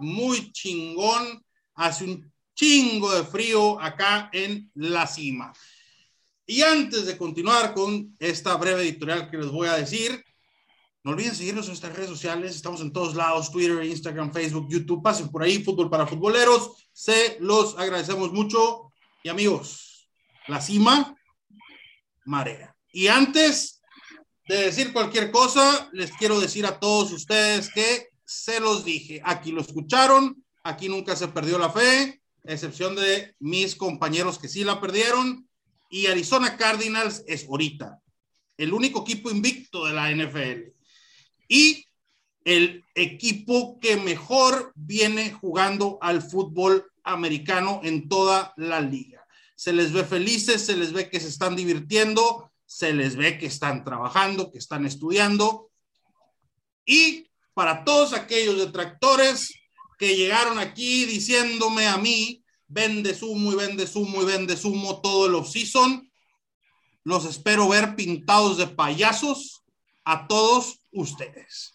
muy chingón, hace un chingo de frío acá en la cima. Y antes de continuar con esta breve editorial que les voy a decir, no olviden seguirnos en nuestras redes sociales, estamos en todos lados, Twitter, Instagram, Facebook, YouTube, pasen por ahí, fútbol para futboleros, se los agradecemos mucho. Y amigos, la cima marea. Y antes de decir cualquier cosa, les quiero decir a todos ustedes que se los dije, aquí lo escucharon, aquí nunca se perdió la fe, excepción de mis compañeros que sí la perdieron, y Arizona Cardinals es ahorita el único equipo invicto de la NFL y el equipo que mejor viene jugando al fútbol americano en toda la liga se les ve felices, se les ve que se están divirtiendo, se les ve que están trabajando, que están estudiando. Y para todos aquellos detractores que llegaron aquí diciéndome a mí, vende sumo y vende sumo y vende sumo todo el off-season, los espero ver pintados de payasos a todos ustedes.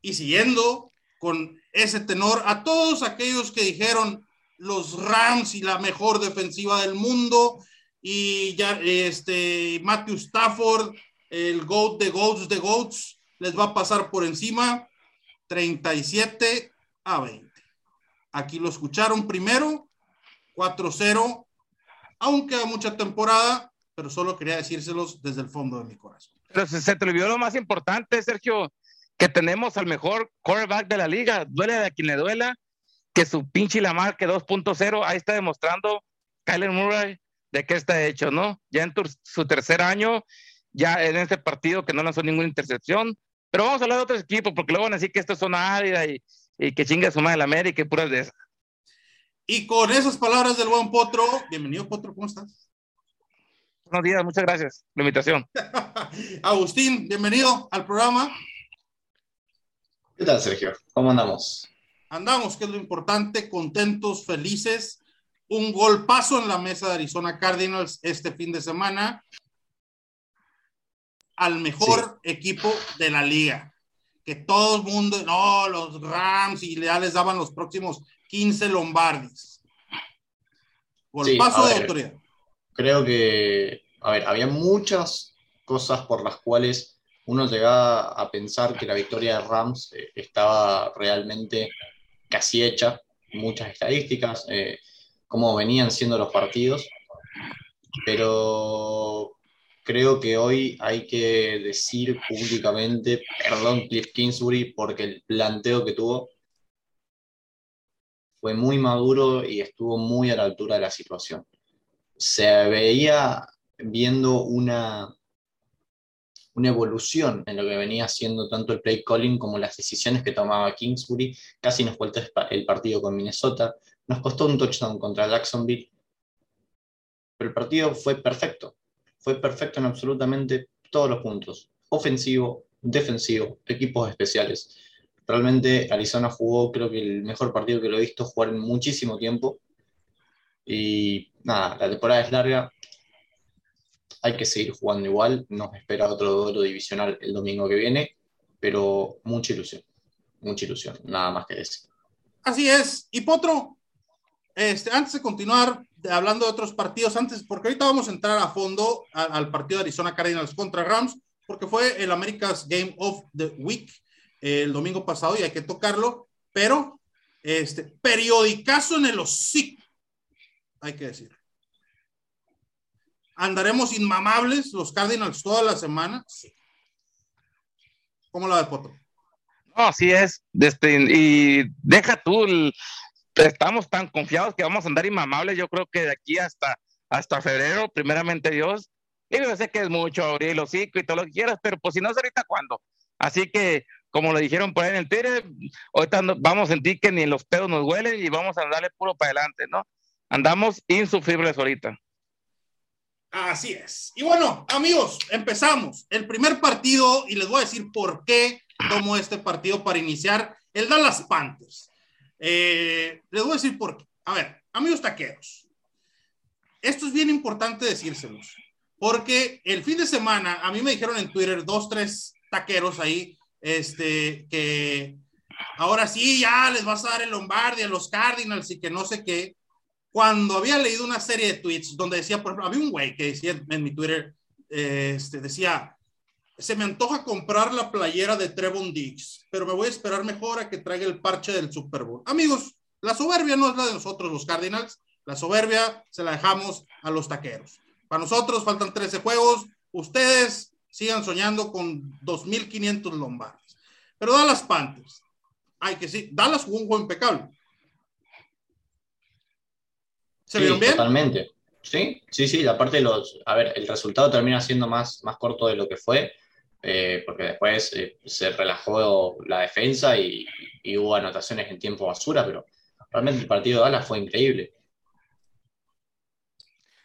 Y siguiendo con ese tenor, a todos aquellos que dijeron, los Rams y la mejor defensiva del mundo. Y ya este Matthew Stafford, el GOAT de GOATs de GOATs, les va a pasar por encima 37 a 20. Aquí lo escucharon primero, 4-0, aunque a mucha temporada, pero solo quería decírselos desde el fondo de mi corazón. Pero se, se te olvidó lo más importante, Sergio, que tenemos al mejor quarterback de la liga. Duele a quien le duela que su pinche Lamar que 2.0, ahí está demostrando Kyler Murray de qué está hecho, ¿no? Ya en su tercer año, ya en este partido que no lanzó ninguna intercepción, pero vamos a hablar de otros equipos, porque luego van a decir que esto es zona árida y, y que chinga su madre la América y puras de esas. Y con esas palabras del buen Potro, bienvenido Potro, ¿cómo estás? Buenos días, muchas gracias por la invitación. Agustín, bienvenido al programa. ¿Qué tal, Sergio? ¿Cómo andamos? andamos, que es lo importante, contentos, felices. Un golpazo en la mesa de Arizona Cardinals este fin de semana al mejor equipo de la liga. Que todo el mundo, no, los Rams y ya les daban los próximos 15 Lombardis. Golpazo de autoridad. Creo que, a ver, había muchas cosas por las cuales uno llegaba a pensar que la victoria de Rams eh, estaba realmente casi hecha, muchas estadísticas, eh, cómo venían siendo los partidos, pero creo que hoy hay que decir públicamente, perdón Cliff Kingsbury, porque el planteo que tuvo fue muy maduro y estuvo muy a la altura de la situación. Se veía viendo una una evolución en lo que venía haciendo tanto el play calling como las decisiones que tomaba Kingsbury. Casi nos vuelta el partido con Minnesota. Nos costó un touchdown contra Jacksonville. Pero el partido fue perfecto. Fue perfecto en absolutamente todos los puntos. Ofensivo, defensivo, equipos especiales. Realmente Arizona jugó, creo que el mejor partido que lo he visto jugar en muchísimo tiempo. Y nada, la temporada es larga, hay que seguir jugando igual, nos espera otro duelo divisional el domingo que viene, pero mucha ilusión, mucha ilusión, nada más que decir. Así es, y Potro, este, antes de continuar hablando de otros partidos, antes, porque ahorita vamos a entrar a fondo al, partido de Arizona Cardinals contra Rams, porque fue el America's Game of the Week el domingo pasado y hay que tocarlo, pero este periodicazo en el hocico, hay que decir. ¿Andaremos inmamables los Cardinals toda la semana? Sí. ¿Cómo la de Poto? No, así es. Este, y deja tú, estamos tan confiados que vamos a andar inmamables, yo creo que de aquí hasta, hasta febrero, primeramente Dios. Y yo sé que es mucho abrir el hocico y todo lo que quieras, pero pues si no es ahorita, ¿cuándo? Así que, como lo dijeron por ahí en el Twitter, ahorita vamos a sentir que ni los pedos nos huelen y vamos a darle puro para adelante, ¿no? Andamos insufribles ahorita. Así es. Y bueno, amigos, empezamos. El primer partido, y les voy a decir por qué tomo este partido para iniciar, el Dallas Panthers. Eh, les voy a decir por qué. A ver, amigos taqueros, esto es bien importante decírselos, porque el fin de semana a mí me dijeron en Twitter dos, tres taqueros ahí, este, que ahora sí, ya les vas a dar el Lombardi a los Cardinals y que no sé qué. Cuando había leído una serie de tweets donde decía, por ejemplo, había un güey que decía en mi Twitter, este, decía, se me antoja comprar la playera de Trevon Diggs, pero me voy a esperar mejor a que traiga el parche del Super Bowl. Amigos, la soberbia no es la de nosotros, los Cardinals. La soberbia se la dejamos a los taqueros. Para nosotros faltan 13 juegos. Ustedes sigan soñando con 2.500 lombardes. Pero Dallas Panthers, hay que sí, Dallas jugó un juego impecable. ¿Se vieron bien? Totalmente. Sí, sí, sí. Aparte, los, a ver, el resultado termina siendo más, más corto de lo que fue, eh, porque después eh, se relajó la defensa y, hubo anotaciones en tiempo basura, pero realmente el partido de Dallas fue increíble.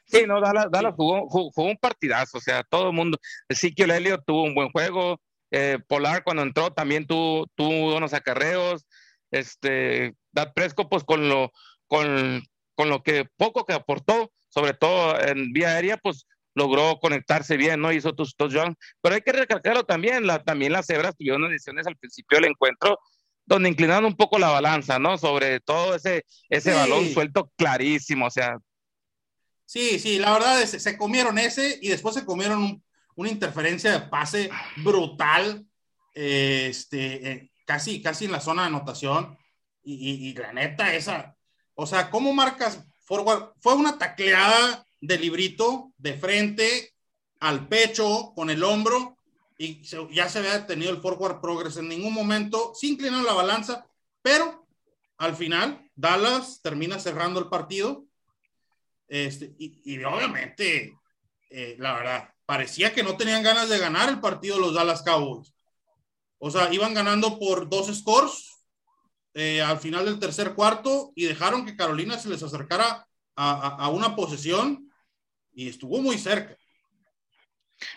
Sí, no, Dallas, jugó, jugó, un partidazo, o sea, todo el mundo. Ezequiel Elliott tuvo un buen juego, eh, Polar cuando entró también tuvo, tuvo unos acarreos, este, Dad Presco pues con lo, con, con lo que poco que aportó, sobre todo en vía aérea, pues logró conectarse bien, ¿no? Hizo tus touchdowns, pero hay que recalcarlo también, la, también las cebras tuvieron decisiones al principio del encuentro donde inclinaron un poco la balanza, ¿no? Sobre todo ese, ese balón suelto clarísimo, o sea. Sí, sí, la verdad es se comieron ese y después se comieron una interferencia de pase brutal, este, eh, casi, casi en la zona de anotación. Y, y, la neta, esa, o sea, ¿cómo marcas forward? Fue una tacleada de librito de frente al pecho con el hombro y ya se había tenido el forward progress en ningún momento, se inclinó la balanza, pero al final Dallas termina cerrando el partido este, y, obviamente, eh, la verdad, parecía que no tenían ganas de ganar el partido los Dallas Cowboys. O sea, iban ganando por dos scores eh, al final del tercer cuarto y dejaron que Carolina se les acercara a una posesión y estuvo muy cerca.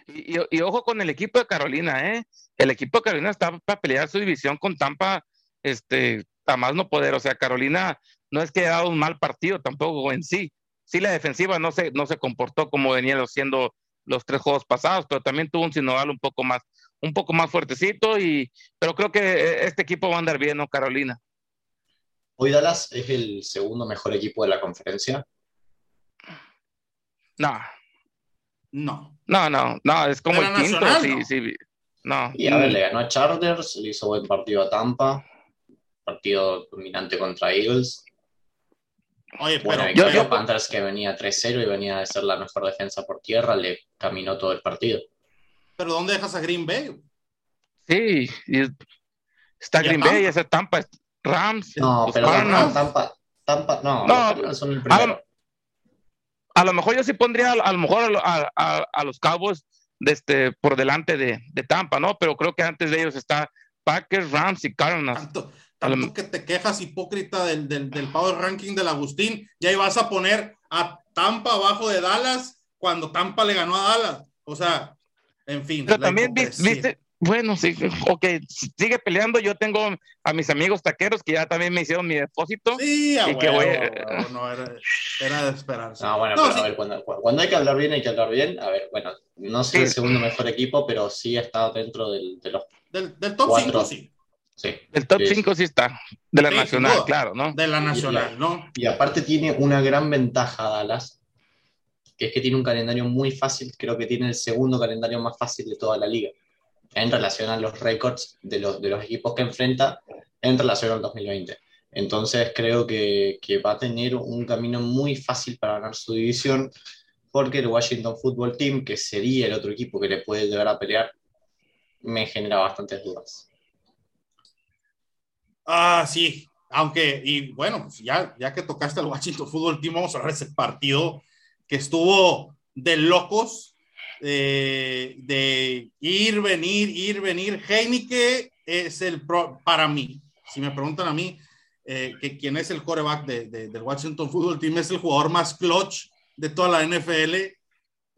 Y, ojo con el equipo de Carolina, ¿eh? El equipo de Carolina está para pelear su división con Tampa, este, a más no poder. O sea, Carolina no es que haya dado un mal partido tampoco en sí. Sí, la defensiva no se, no se comportó como venía siendo los tres juegos pasados, pero también tuvo un sinoval un poco más, un poco más fuertecito, y, pero creo que eh, este equipo va a andar bien, ¿no, Carolina? Hoy Dallas es el segundo mejor equipo de la conferencia. No, no. No, no, no, es como el quinto, sí, sí. No. Y a ver, le ganó a Chargers, le hizo buen partido a Tampa, partido dominante contra Eagles. Oye, pero, bueno, yo, Panthers que venía 3-0 y venía de ser la mejor defensa por tierra, le caminó todo el partido. ¿Pero dónde dejas a Green Bay? Sí, está Green Bay, ese Tampa, Rams. No, pero Tampa, Tampa, no, no son el primero a lo mejor yo sí pondría a, lo mejor a, los Cowboys este, por delante de, Tampa, ¿no? Pero creo que antes de ellos está Packers, Rams y Cardinals. Tanto, que te quejas hipócrita del, del, del, power ranking del Agustín, ya ibas a poner a Tampa abajo de Dallas cuando Tampa le ganó a Dallas. O sea, en fin. Pero también viste, bueno, sí, ok, sigue peleando. Yo tengo a mis amigos taqueros que ya también me hicieron mi depósito. Sí, y que voy... no, era, era, de esperarse. No, bueno, pero a ver, cuando, cuando, hay que hablar bien, hay que hablar bien. A ver, bueno, no soy el segundo mejor equipo, pero sí ha estado dentro del, de los. Del, del top 5, sí. Sí. El top 5 sí. está. De la nacional, claro, ¿no? De la nacional, ¿no? Y aparte tiene una gran ventaja Dallas, que es que tiene un calendario muy fácil. Creo que tiene el segundo calendario más fácil de toda la liga en relación a los récords de los, de los equipos que enfrenta en relación al 2020. Entonces creo que, que, va a tener un camino muy fácil para ganar su división, porque el Washington Football Team, que sería el otro equipo que le puede llegar a pelear, me genera bastantes dudas. Ah, sí, aunque, y bueno, ya, ya que tocaste al Washington Football Team, vamos a hablar de ese partido que estuvo de locos, eh, de ir, venir, ir, venir. Heineke es el pro, para mí, si me preguntan a mí, eh, que quién es el coreback de, del Washington Football Team, es el jugador más clutch de toda la NFL.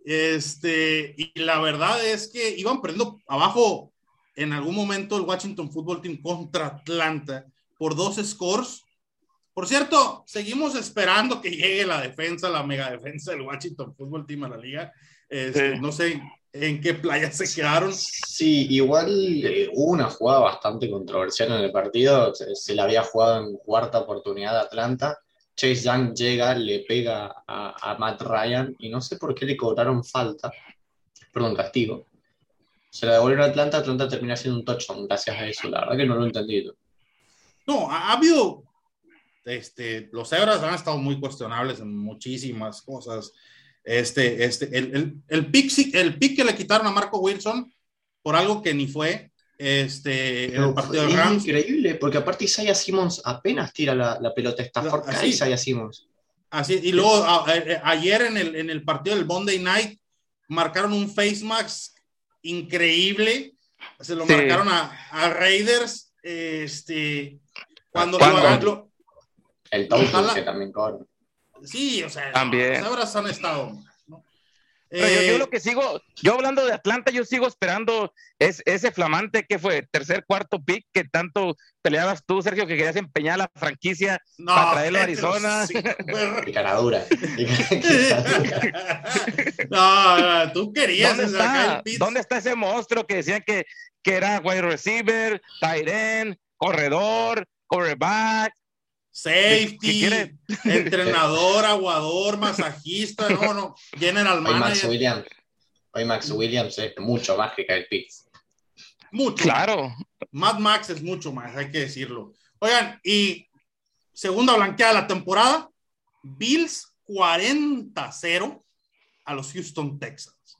Este, y la verdad es que iban perdiendo abajo en algún momento el Washington Football Team contra Atlanta por dos scores. Por cierto, seguimos esperando que llegue la defensa, la mega defensa del Washington Football Team a la liga. Este, no sé en qué playa se quedaron. Sí, igual eh, hubo una jugada bastante controversial en el partido. Se, se la había jugado en cuarta oportunidad Atlanta. Chase Young llega, le pega a, a Matt Ryan y no sé por qué le cobraron falta, perdón, castigo. Se la devolvieron a Atlanta, Atlanta termina siendo un touchdown gracias a eso. La verdad que no lo he entendido. No, ha, ha habido, este, los Zebras han estado muy cuestionables en muchísimas cosas. Este, este, el, el, el, pick, el pick que le quitaron a Marco Wilson por algo que ni fue, este, en el partido de es Rams. increíble, porque aparte Isaiah Simmons apenas tira la, la pelota. Así. cae Isaiah Simmons. Así, y luego a- a- ayer en el, en el partido del Monday Night marcaron un face mask increíble. Se lo Sí. marcaron a, a Raiders. Este, cuando ¿Cuándo? lo lo- El Ojalá. que también cobra. Sí, o sea, También. los Zebras han estado. ¿no? Pero yo, yo Eh, lo que sigo, yo hablando de Atlanta, yo sigo esperando es, ese flamante que fue tercer, cuarto pick que tanto peleabas tú, Sergio, que querías empeñar la franquicia no, para traerlo a Arizona. sí, no, no, tú querías ¿Dónde sacar está? el. ¿Dónde está ese monstruo que decían que, que era wide receiver, tight end, corredor, quarterback? Safety, entrenador, aguador, masajista, no, no, general Hoy Max manager, Williams. Hoy Max Williams es mucho más que Kyle Pitts. mucho. Claro, Mad Max es mucho más, hay que decirlo. Oigan, y segunda blanqueada de la temporada, Bills 40-0 a los Houston Texans.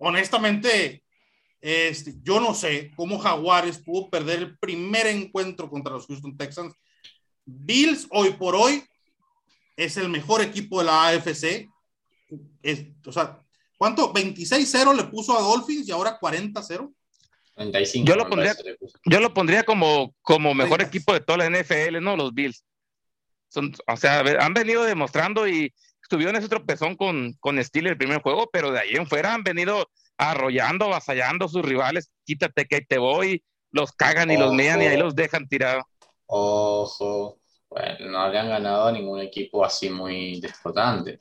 Honestamente, este, yo no sé cómo Jaguares pudo perder el primer encuentro contra los Houston Texans. Bills hoy por hoy es el mejor equipo de la AFC. Es- o sea, ¿cuánto? 26-0 le puso a Dolphins y ahora 40-0. 35. Yo lo pondría- yo lo pondría como, como mejor equipo de toda la NFL, ¿no? Los Bills. Son, o sea, han venido demostrando y estuvieron ese tropezón con, con Steelers el primer juego, pero de ahí en fuera han venido arrollando, avasallando a sus rivales. Quítate que ahí te voy, los cagan y los mean y ahí los dejan tirados. Ojo. Bueno, no le han ganado a ningún equipo así muy desfotante.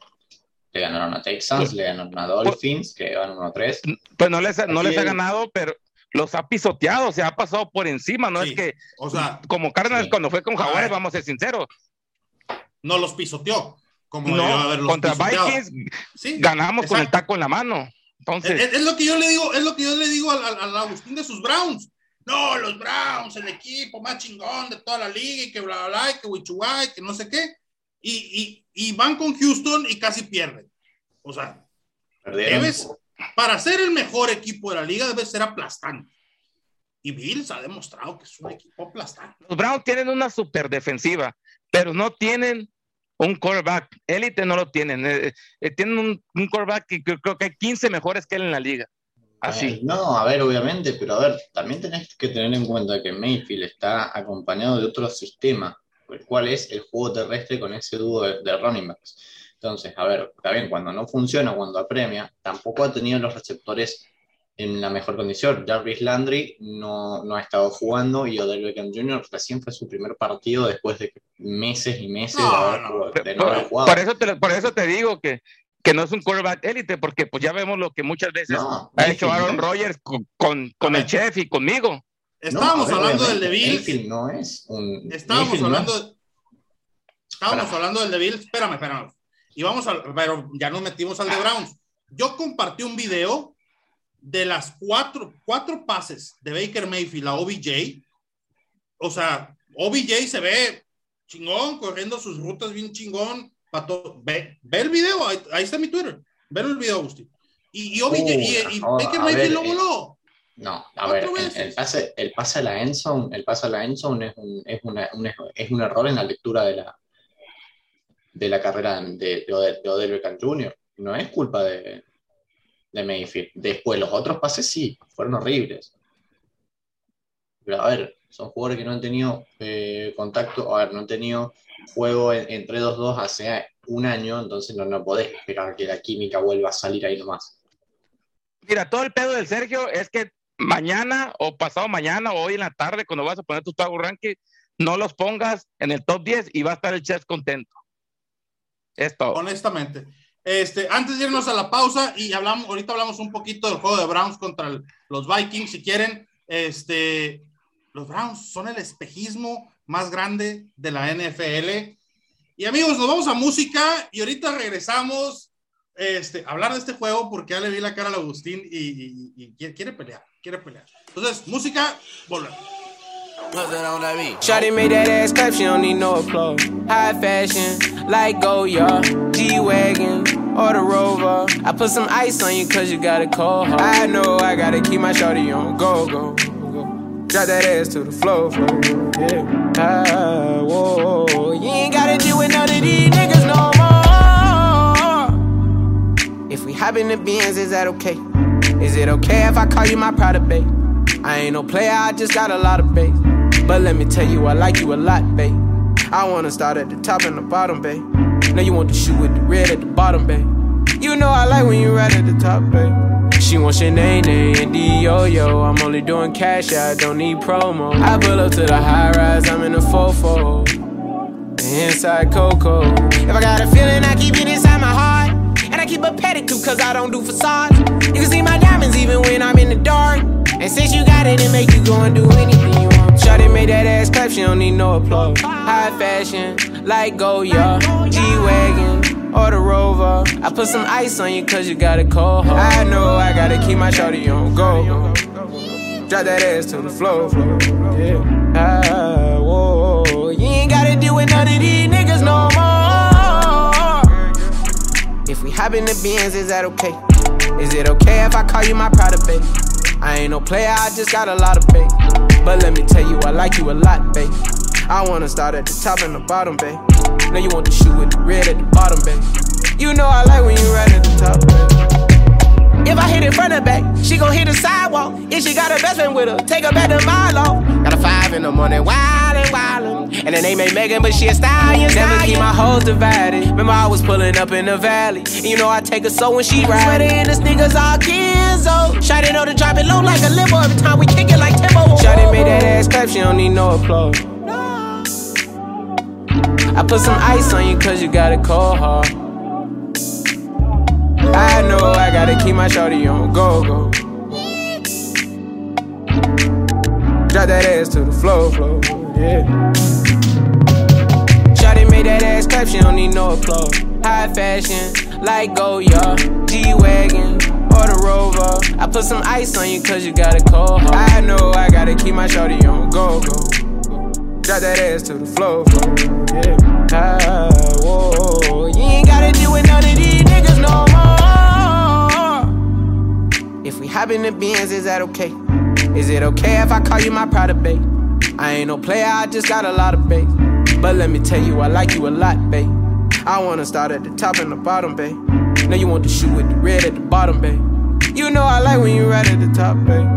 Le ganaron a Texans, Pues- le ganaron a Dolphins, que van 1-3. Pues no les, no les ha ganado, pero los ha pisoteado, se ha pasado por encima, no Sí. es que O sea, como Cardinals Sí. cuando fue con A Jaguares, ver. vamos a ser sinceros, no los pisoteó. Como debió no, contra pisoteado. Vikings Sí, ganamos con el taco en la mano. Entonces, Es, es lo que yo le digo, es lo que yo le digo al, al- al Agustín de sus Browns. No, los Browns, el equipo más chingón de toda la liga y que bla, bla, bla, y que Wichuay, que no sé qué. Y, y, y van con Houston y casi pierden. O sea, debes, para ser el mejor equipo de la liga, debe ser aplastante. Y Bills ha demostrado que es un equipo aplastante. los Browns tienen una super defensiva, pero no tienen un quarterback. Élite no lo tienen. eh, eh, tienen un, un quarterback que creo, creo que hay 15 mejores que él en la liga. Eh, Así. no, a ver, obviamente, pero a ver, también tenés que tener en cuenta que Mayfield está acompañado de otro sistema, el cual es el juego terrestre con ese dúo de, de running backs. Entonces, a ver, está bien, cuando no funciona, cuando apremia, tampoco ha tenido los receptores en la mejor condición. Jarvis Landry no, no ha estado jugando y Odell Beckham Jr. recién fue su primer partido después de meses y meses No, de, haber no. jugado- de no Por, haber jugado. por eso te, por eso te digo que, que no es un quarterback élite, porque pues ya vemos lo que muchas veces No, ha hecho Aaron no. Rodgers con, con, con A el chef y conmigo. Estábamos No, ver, hablando del de Bills. No es un. Estábamos Mayfield no hablando, es- estábamos Espera. hablando del de Bills, espérame, espérame. Y vamos a, pero ya nos metimos al de Browns. Yo compartí un video de las cuatro, cuatro pases de Baker Mayfield a OBJ. O sea, OBJ se ve chingón, corriendo sus rutas bien chingón. Pato- Ve, ve el video, ahí, ahí está mi Twitter. Ve el video, Agustín. Y, y, Uh, y, Baker Mayfield lo eh, voló. No, a ver, el, pase, el pase a la endzone, el pase a la endzone es un, es una, un, es un error en la lectura de la de la carrera de, de, Odell, de Odell Beckham Jr. No es culpa de, de Mayfield. Después los otros pases sí, fueron horribles. Pero a ver, son jugadores que no han tenido eh, contacto, a ver, no han tenido juego en- entre 2-2 hace un año, entonces no, no podés esperar que la química vuelva a salir ahí nomás. Mira, todo el pedo del Sergio es que mañana o pasado mañana o hoy en la tarde, cuando vas a poner tus Power Ranking, no los pongas en el top 10 y va a estar el chef contento. Es todo. honestamente. Este, antes de irnos a la pausa y hablamos, ahorita hablamos un poquito del juego de Browns contra los Vikings, si quieren. Este, los Browns son el espejismo más grande de la NFL. Y amigos, nos vamos a música y ahorita regresamos este, a hablar de este juego porque ya le vi la cara al Agustín y, y quiere pelear, quiere pelear. Entonces, música, volvemos. Shawty made that ass clap, she don't need no applause. High fashion, like Goya, G-Wagon, or the Rover. I put some ice on you cause you got a cold heart. I know I gotta keep my shawty on go, go, go. Drop that ass to the floor, floor, whoa, you ain't gotta deal with none of these niggas no more. If we hop in the beans, is that okay? Is it okay if I call you my pride of babe? I ain't no player, I just got a lot of bass. But let me tell you, I like you a lot, babe. I wanna start at the top and the bottom, babe. Now you want to shoot with the red at the bottom, babe. You know I like when you right at the top, babe. She wants name, and D-Yo-Yo. I'm only doing cash, I don't need promo. I pull up to the high rise, I'm in the fofo. Inside Coco. If I got a feeling, I keep it inside my heart. And I keep a pedicure, cause I don't do facades. You can see my diamonds even when I'm in the dark. And since you got it, it make you go and do anything you want. Shawty made that ass clap, she don't need no applause. High fashion, like Goya, G-Wagon, or the Rover. I put some ice on you cause you got a cold heart. I know I gotta keep my shawty on go. Drop that ass to the floor. Yeah. Ah, whoa. You ain't gotta deal with none of these niggas no more. If we hop in the beans, is that okay? Is it okay if I call you my pride of babe? I ain't no player, I just got a lot of faith. But let me tell you, I like you a lot, babe. I wanna start at the top and the bottom, babe. Now you want to shoot with the red at the bottom, babe. You know I like when you right at the top, babe. If I hit it front and back, she gon' hit the sidewalk. If she got her best friend with her, take her back to Milo. Got a five in the morning, wildin', wildin'. And the name ain't Megan, but she a stallion. Never keep my hoes divided. Remember I was pulling up in the valley. And you know I take her so when she ride. Sweater and the sneakers all Kenzo. Oh. Shotty know to drop it low like a limo every time we kick it like Timbo. Shotty made that ass clap, she don't need no applause. I put some ice on you cause you got a cold heart. I know I gotta keep my shorty on go go. Drop that ass to the floor, floor, yeah. Shawty made that ass clap, she don't need no applause. High fashion, like Goya, G-Wagon, or the Rover. I put some ice on you cause you got a cold heart. I know I gotta keep my shorty on go go. Drop that ass to the floor, yeah. Ah, whoa, you ain't gotta deal with none of these niggas no more. If we hop in the beans, is that okay? Is it okay if I call you my pride of babe? I ain't no player, I just got a lot of bass. But let me tell you, I like you a lot, babe. I wanna start at the top and the bottom, babe. Now you want to shoot with the red at the bottom, babe. You know I like when you right at the top, babe.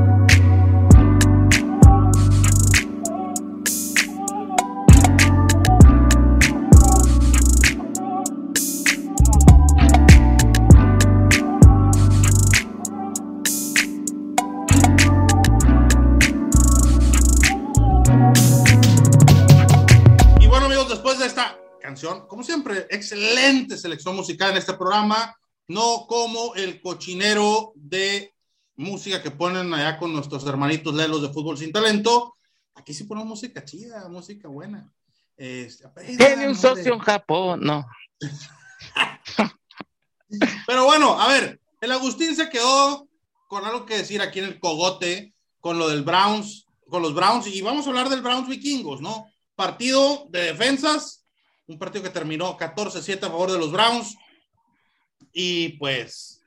Excelente selección musical en este programa, no como el cochinero de música que ponen allá con nuestros hermanitos lelos de fútbol sin talento. Aquí sí ponemos música chida, música buena. Este, Tiene un socio en Japón, no. Pero bueno, a ver, el Agustín se quedó con algo que decir aquí en el cogote, con lo del Browns, con los Browns, y vamos a hablar del Browns vikingos, ¿no? Partido de defensas, un partido que terminó 14-7 a favor de los Browns. Y pues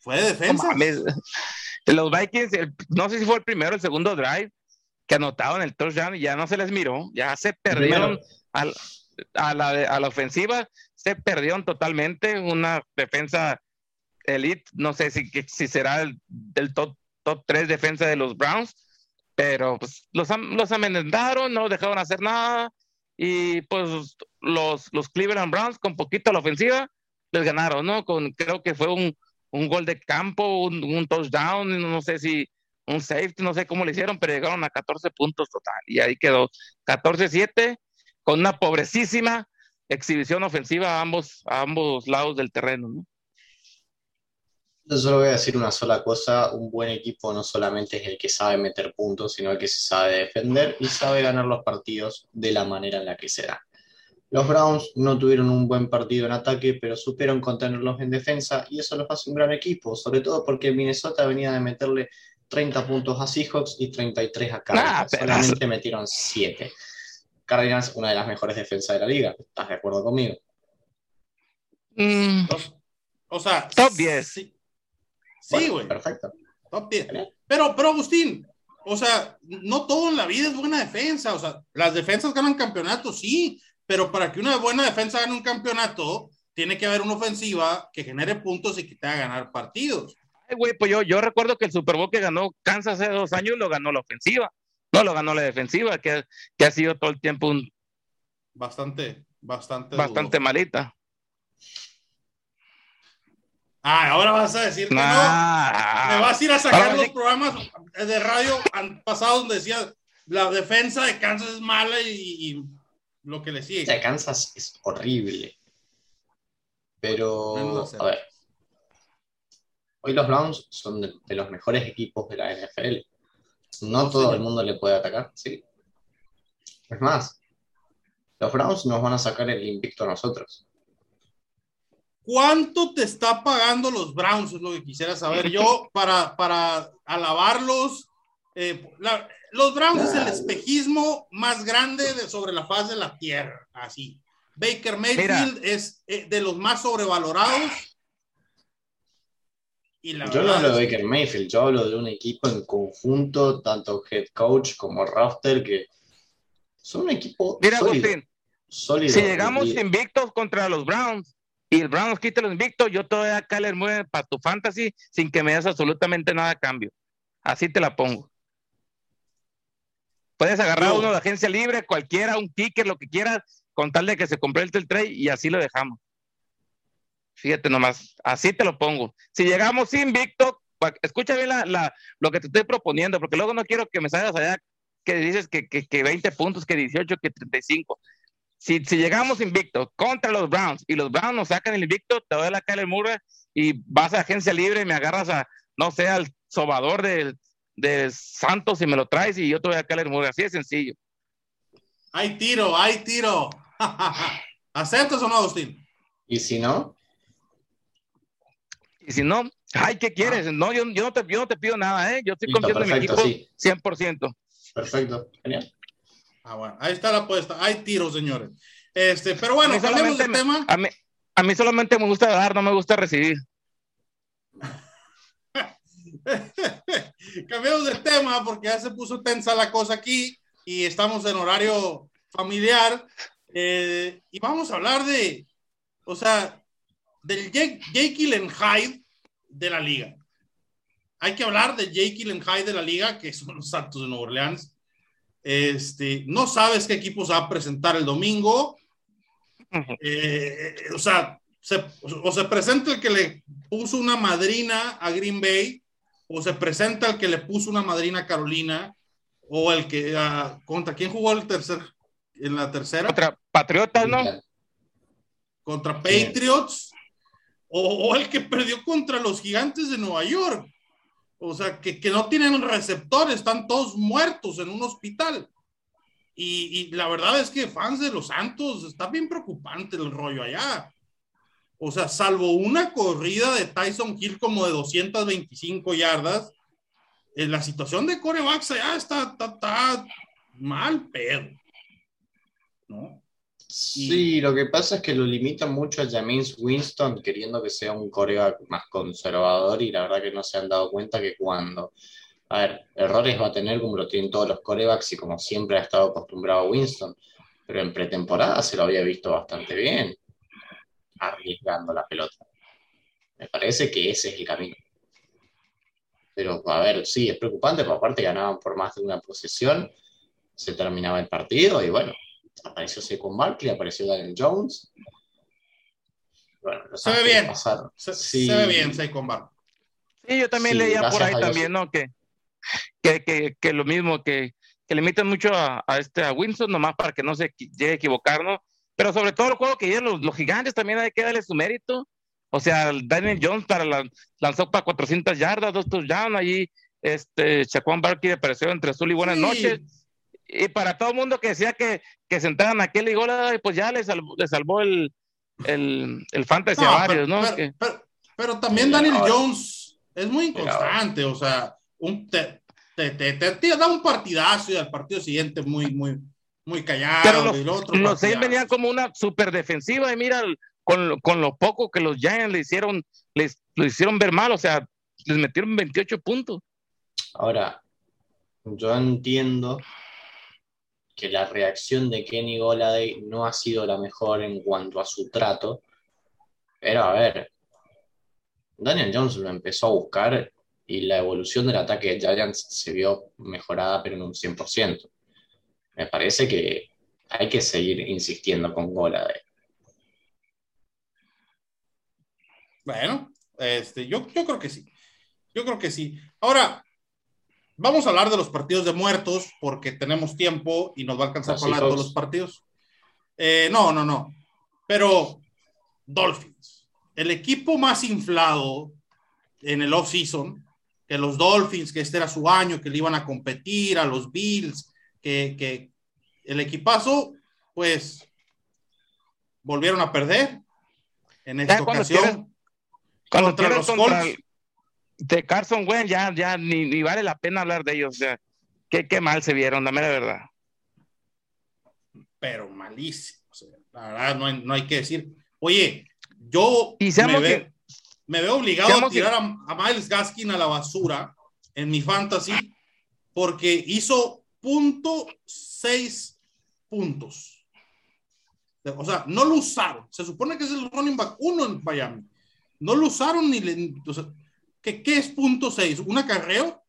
fue de defensa. los Vikings, no sé si fue el primero o el segundo drive que anotaron el touchdown y ya no se les miró, ya se perdieron a, la, a la ofensiva, se perdieron totalmente. Una defensa elite, no sé si, si será el, del top, top 3 defensa de los Browns, pero pues los, los amenazaron, no dejaron hacer nada y pues los, los Cleveland Browns con poquito a la ofensiva les ganaron, ¿no? Con, creo que fue un, un gol de campo, un, un, touchdown, no sé si un safety, no sé cómo le hicieron, pero llegaron a 14 puntos total y ahí quedó 14-7 con una pobrecísima exhibición ofensiva a ambos, a ambos lados del terreno. ¿no? Yo solo voy a decir una sola cosa, un buen equipo no solamente es el que sabe meter puntos, sino el que se sabe defender y sabe ganar los partidos de la manera en la que se da. Los Browns no tuvieron un buen partido en ataque, pero supieron contenerlos en defensa y eso los hace un gran equipo, sobre todo porque Minnesota venía de meterle 30 puntos a Seahawks y 33 a Cardinals. Ah, Solamente metieron 7. Cardinals, una de las mejores defensas de la liga. ¿Estás de acuerdo conmigo? Mm, O sea, Top 10. Sí, Bueno, sí, güey. Perfecto. top 10. Pero, pero Agustín, o sea, no todo en la vida es buena defensa. O sea, las defensas ganan campeonatos, sí, pero para que una buena defensa gane un campeonato, tiene que haber una ofensiva que genere puntos y que te haga ganar partidos. ay, güey, pues yo, yo recuerdo que el Super Bowl que ganó Kansas hace dos años lo ganó la ofensiva, no lo ganó la defensiva, que, que ha sido todo el tiempo un, Bastante, bastante. bastante dudoso. malita. Ah, ahora vas a decir que no. Me vas a ir a sacar Ahora los sí. programas de radio pasados donde decía la defensa de Kansas es mala y, y lo que le O sigue. sea, Kansas es horrible. Pero, a ver. Hoy los Browns son de, de los mejores equipos de la NFL. No No, todo señor. el mundo le puede atacar, sí. Es más, los Browns nos van a sacar el invicto a nosotros. ¿Cuánto te está pagando los Browns? Es lo que quisiera saber yo para, para alabarlos. Eh, la- los Browns es el espejismo más grande de, sobre la faz de la tierra, así. Baker Mayfield es eh, de los más sobrevalorados. Y la Yo no hablo de Baker Mayfield, yo hablo de un equipo en conjunto, tanto head coach como roster, que son un equipo Mira, sólido. Agustín, sólido. si llegamos Y- invictos contra los Browns y el Browns quita los invictos, yo te voy a Kyler Murray para tu fantasy sin que me des absolutamente nada a cambio. Así te la pongo. Puedes agarrar uno de agencia libre, cualquiera, un kicker, lo que quieras, con tal de que se complete el trade y así lo dejamos. Fíjate nomás, así te lo pongo. Si llegamos invicto, escucha bien la, la- lo que te estoy proponiendo, porque luego no quiero que me salgas allá que dices que, que, que 20 puntos, que 18, que 35. Si, si llegamos invicto contra los Browns y los Browns nos sacan el invicto, te doy la Kyler Murray y vas a agencia libre y me agarras a, no sé, al sobador del de Santos y me lo traes y yo te voy a Kyler Murray. Así de sencillo. Hay tiro, hay tiro. ¿Aceptas o no, Agustín? Y si no, Y si no, ay, ¿qué quieres? No, yo, yo, no, te, yo no te pido nada, ¿eh? Yo estoy confiando en mi perfecto, equipo sí. 100%. perfecto, genial. Ah, bueno, ahí está la apuesta. Hay tiro, señores. Este, pero bueno, mí cambiemos de tema. A mí, a mí solamente me gusta dar, no me gusta recibir. Cambiamos de tema porque ya se puso tensa la cosa aquí y estamos en horario familiar. eh, y vamos a hablar de, o sea, del Jake, Jake Hyde de la liga. Hay que hablar de Jake Hyde de la liga, que son los Santos de Nueva Orleans. Este, no sabes qué equipo se va a presentar el domingo. Eh, o sea, se, o se presenta el que le puso una madrina a Green Bay, o se presenta el que le puso una madrina a Carolina, o el que ah, contra quién jugó el tercer en la tercera Contra Patriotas, ¿no? contra Patriots, o, o el que perdió contra los gigantes de Nueva York. O sea, que, que no tienen receptores, están todos muertos en un hospital. Y, y la verdad es que fans de los Santos, está bien preocupante el rollo allá. O sea, salvo una corrida de Tyson Hill como de 225 yardas, eh, la situación de corebacks allá está, está, está mal. ¿No? Sí, lo que pasa es que lo limitan mucho a James Winston queriendo que sea un coreback más conservador y la verdad que no se han dado cuenta que cuando, a ver, errores va a tener como lo todos los corebacks y como siempre ha estado acostumbrado Winston, pero en pretemporada se lo había visto bastante bien, arriesgando la pelota. Me parece que ese es el camino. Pero a ver, sí, es preocupante, pero aparte ganaban por más de una posesión, se terminaba el partido y bueno apareció Saquon Barkley, apareció Daniel Jones. Bueno, los Se ve bien. Se, Sí. se ve bien Saquon Barkley. Sí, yo también Sí, leía por ahí también, sí. ¿no? Que, que, que, que lo mismo, que, que limitan mucho a, a este a Winston, nomás para que no se llegue a equivocar, ¿no? pero sobre todo el juego que dieron los, gigantes también hay que darle su mérito. O sea, Daniel Jones para la, lanzó para 400 yardas, dos touchdowns, allí este, Chacuán Barkley apareció entre azul y buenas noches. Y para todo el mundo que decía que, que sentaran a Kelly Gola, pues ya le salvó, le salvó el, el, el fantasy a varios, ¿no? Pero, también Daniel Jones es muy inconstante, o sea, un, te, te, te, da un partidazo y al partido siguiente muy, muy, muy callado. los, los seis venían como una super defensiva y mira, con, con, lo poco que los Giants le hicieron, les lo hicieron ver mal, o sea, les metieron 28 puntos. Ahora, yo entiendo que la reacción de Kenny Goladay no ha sido la mejor en cuanto a su trato, pero a ver, Daniel Jones lo empezó a buscar y la evolución del ataque de Giants se vio mejorada, pero en un 100%. Me parece que hay que seguir insistiendo con Goladay. Bueno, este, yo, yo creo que sí. Yo creo que sí. Ahora, Vamos a hablar de los partidos de muertos porque tenemos tiempo y nos va a alcanzar para hablar de los partidos. Eh, no, no, no. Pero Dolphins, el equipo más inflado en el off-season, que los Dolphins, que este era su año, que le iban a competir a los Bills, que, que el equipazo, pues volvieron a perder en esta ocasión. contra los Colts de Carson Wentz ya, ya ni, vale la pena hablar de ellos. O sea, qué, qué mal se vieron, dame la verdad. Pero malísimo. la verdad, no hay, no hay, que decir. Oye, yo me, me, veo obligado a tirar a, Miles Gaskin a la basura en mi fantasy porque hizo punto seis puntos. O sea, no lo usaron. Se supone que es el running back uno en Miami. No lo usaron ni le. ¿Qué, qué es punto seis? ¿Un acarreo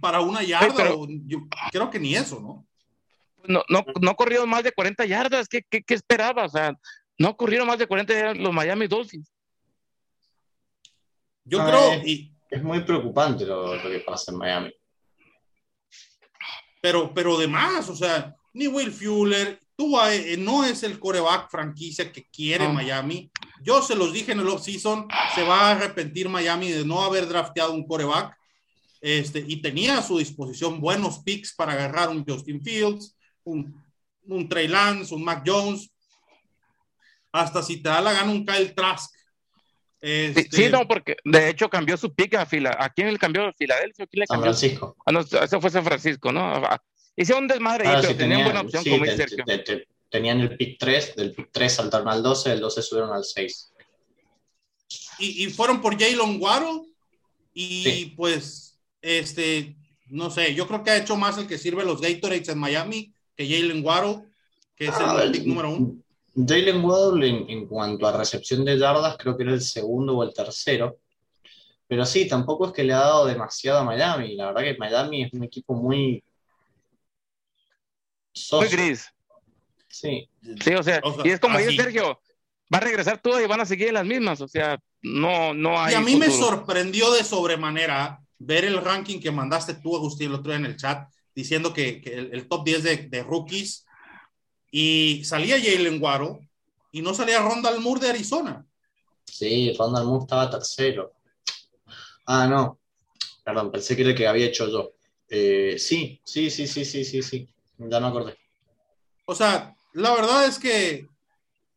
para una yarda? yo creo que ni eso, ¿no? No, no, no corrieron más de 40 yardas. ¿Qué, qué, qué esperaba? O sea, no corrieron más de 40 yardas los Miami Dolphins. Yo ah, creo. y, es muy preocupante lo, lo, que pasa en Miami. Pero, pero además, o sea, ni Will Fuller, tú eh, no es el coreback franquicia que quiere Miami. Yo se los dije en el offseason, se va a arrepentir Miami de no haber drafteado un coreback. Este, y tenía a su disposición buenos picks para agarrar un Justin Fields, un, un Trey Lance, un Mac Jones, hasta si te da la gana un Kyle Trask. Este... Sí, no, porque de hecho cambió su pick a Fila. ¿A quién le cambió? ¿Filadelfia? ¿Quién le cambió? San Francisco. Ah, no, eso fue San Francisco, ¿no? Hicieron un desmadre ahí, pero tenían, buena opción, como Sergio. Tenían el pick 3, del pick 3 saltaron al 12, del 12 subieron al 6. Y, y fueron por Jalen Waddle y pues, este, no sé, yo creo que ha hecho más el que sirve los Gatorades en Miami que Jalen Waddle, que es el, pick número uno. Jalen Waddle en, en, cuanto a recepción de yardas creo que era el segundo o el tercero. Pero sí, tampoco es que le ha dado demasiado a Miami. La verdad que Miami es un equipo muy, muy gris. Sí. Sí, o sea, y es como dice Sergio, va a regresar todo y van a seguir en las mismas, o sea, no, no hay. Y a mí me sorprendió de sobremanera ver el ranking que mandaste tú, Agustín, el otro día en el chat, diciendo que, que el, top 10 de, de, rookies y salía Jalen Guaro y no salía Ronald Moore de Arizona. Sí, Ronald Moore estaba tercero. Ah, no. Perdón, pensé que era el que había hecho yo. Eh, sí, sí, sí, sí, sí, sí, sí. Ya no acordé. O sea, la verdad es que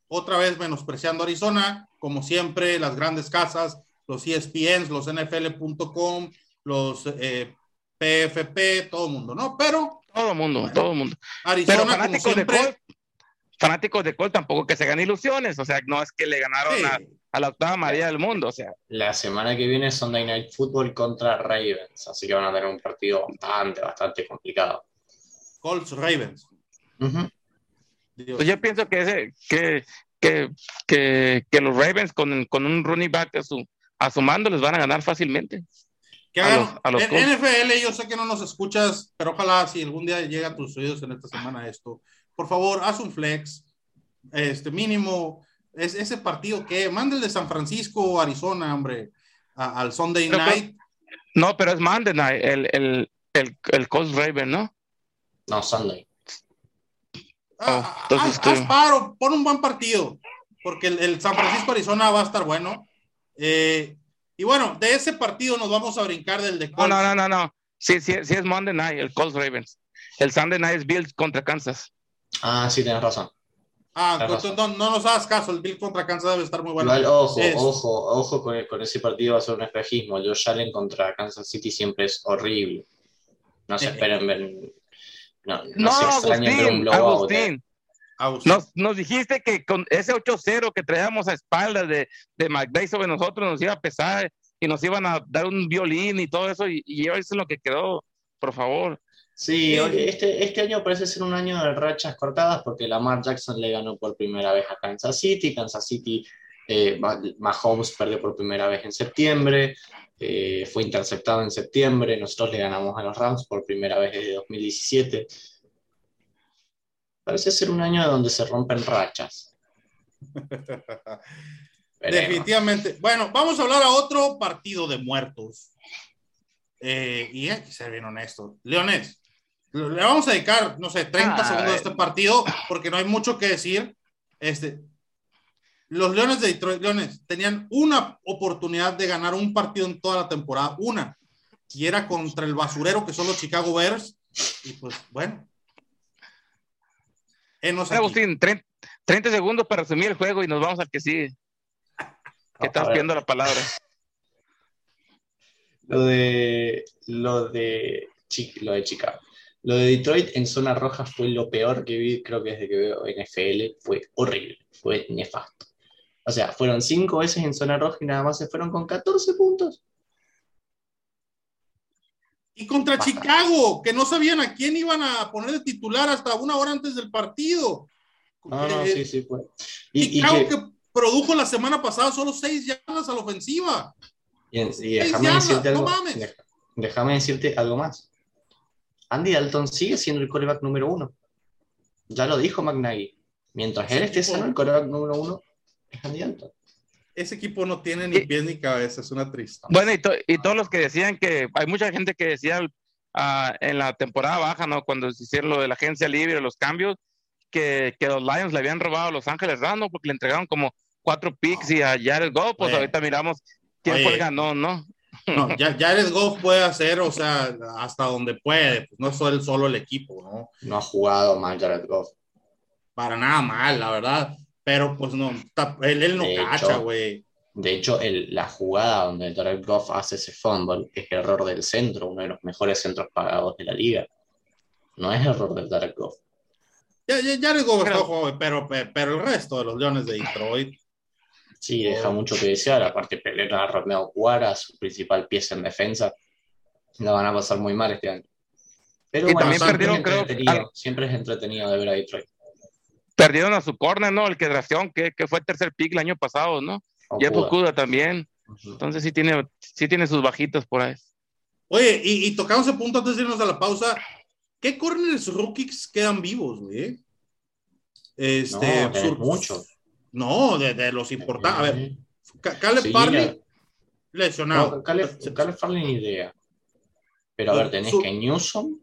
otra vez menospreciando Arizona, como siempre, las grandes casas, los ESPNs, los NFL.com, los PFP, eh, todo el mundo, ¿no? Pero. Todo el mundo, todo el mundo. Arizona, fanáticos de Col, fanáticos de Col tampoco que se ganen ilusiones, o sea, no es que le ganaron a, la octava María del mundo, o sea. La semana que viene es Sunday Night Football contra Ravens, así que van a tener un partido bastante, bastante complicado. Colts Ravens. Pues yo pienso que, que, que, que, los Ravens con, con, un running back a su, a su mando les van a ganar fácilmente. Que hagan, a los, NFL, yo sé que no nos escuchas, pero ojalá si algún día llega a tus oídos en esta semana esto, por favor, haz un flex, este mínimo, es, ese partido que, manda el de San Francisco, Arizona, hombre, al Sunday night. no, pero es Monday night, el, el, el, el Colts Raven, ¿no? No, Sunday. Ah, entonces, haz, paro, pon un buen partido, porque el, San Francisco Arizona va a estar bueno. Eh, y bueno, de ese partido nos vamos a brincar del de Colts. No, no, no, no. Sí, sí, sí es Monday Night, el Colts Ravens. El Sunday Night es Bills contra Kansas. Ah, sí, tienes razón. Ah, no, nos hagas caso, el Bills contra Kansas debe estar muy bueno. ojo, ojo, ojo con, ese partido va a ser un espejismo. Josh Allen contra Kansas City siempre es horrible. No se esperen ver. No, no, Agustín, Agustín. Nos, dijiste que con ese 8-0 que traíamos a espaldas de, de McVay sobre nosotros nos iba a pesar y nos iban a dar un violín y todo eso, y, y eso es lo que quedó, por favor. Sí, este, este año parece ser un año de rachas cortadas porque Lamar Jackson le ganó por primera vez a Kansas City, Kansas City, eh, Mahomes perdió por primera vez en septiembre, eh, fue interceptado en septiembre, nosotros le ganamos a los Rams por primera vez desde 2017. Parece ser un año donde se rompen rachas. Definitivamente. Bueno, vamos a hablar a otro partido de muertos. Eh, y hay que ser bien honesto. Leones, le vamos a dedicar, no sé, 30 segundos a este partido porque no hay mucho que decir. Este, los Leones de Detroit, Leones, tenían una oportunidad de ganar un partido en toda la temporada, una, y era contra el basurero que son los Chicago Bears. Y pues, bueno. Agustín, 30, segundos para resumir el juego y nos vamos al que sigue. Que estás pidiendo la palabra. Lo de lo de, lo de Chicago. Lo de Detroit en zona roja fue lo peor que vi, creo que desde que veo NFL. Fue horrible, fue nefasto. O sea, fueron cinco veces en zona roja y nada más se fueron con 14 puntos. Y contra Chicago, que no sabían a quién iban a poner de titular hasta una hora antes del partido. No, no, sí, sí, fue. Y, Chicago que... produjo la semana pasada solo seis yardas a la ofensiva. Y, déjame, decirte algo, déjame decirte algo más. Andy Dalton sigue siendo el coreback número uno. Ya lo dijo McNaghy. Mientras él esté sano, el coreback número uno Ese equipo no tiene ni pies ni cabeza, es una triste. Bueno, y, todos los que decían que hay mucha gente que decía ah, en la temporada baja, ¿no? Cuando se hicieron lo de la agencia libre, los cambios, que, los Lions le habían robado a Los Ángeles Random porque le entregaron como cuatro picks y a Jared Goff, pues ahorita miramos quién fue el ganón, ¿no? No, ya Jared Goff puede hacer, o sea, hasta donde puede, pues no es solo, solo el equipo, ¿no? No ha jugado mal Jared Goff. Para nada mal, la verdad, pero pues no, él, no cacha, güey. De hecho, el, la jugada donde Jared Goff hace ese fumble es error del centro, uno de los mejores centros pagados de la liga. No es error de Jared Goff. Ya, Jared Goff pero, pero, pero el resto de los Leones de Detroit Sí, deja mucho que desear. Aparte, pelear a Romeo Cuara, su principal pieza en defensa. La van a pasar muy mal este año. Pero bueno, también perdieron, creo. Siempre es entretenido de ver a Detroit. Perdieron a su corner, ¿no? El que draftearon, que, que fue el tercer pick el año pasado, ¿no? Y a Okuda también. Entonces sí tiene, sí tiene sus bajitos por ahí. Oye, y, tocamos ese punto antes de irnos a la pausa. ¿Qué corners rookies quedan vivos, güey? Este, no, muchos. No, de, los importantes. A ver, Caleb Farley lesionado. No, Caleb, Farley ni idea. Pero a ver, tenés que Newsom.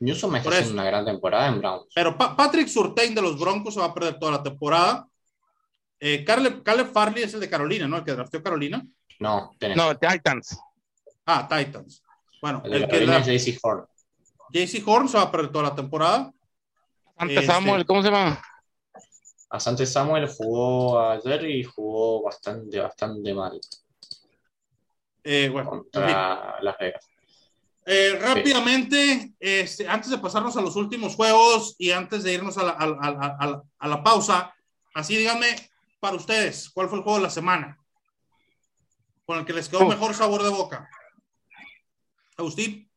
Newsom está haciendo una gran temporada en Browns. Pero Patrick Surtain de los Broncos se va a perder toda la temporada. Eh, Caleb, Farley es el de Carolina, ¿no? El que drafteó Carolina. No, tenés. No, Titans. Ah, Titans. Bueno, el, Carolina es JC Horn. JC Horn se va a perder toda la temporada. Antes Samuel, este, ¿cómo se llama? Asante Samuel jugó ayer y jugó bastante, bastante mal. Eh, bueno, contra Las Vegas. Eh, rápidamente, este, antes de pasarnos a los últimos juegos y antes de irnos a la, pausa, así díganme para ustedes, ¿cuál fue el juego de la semana? Con el que les quedó mejor sabor de boca. Agustín.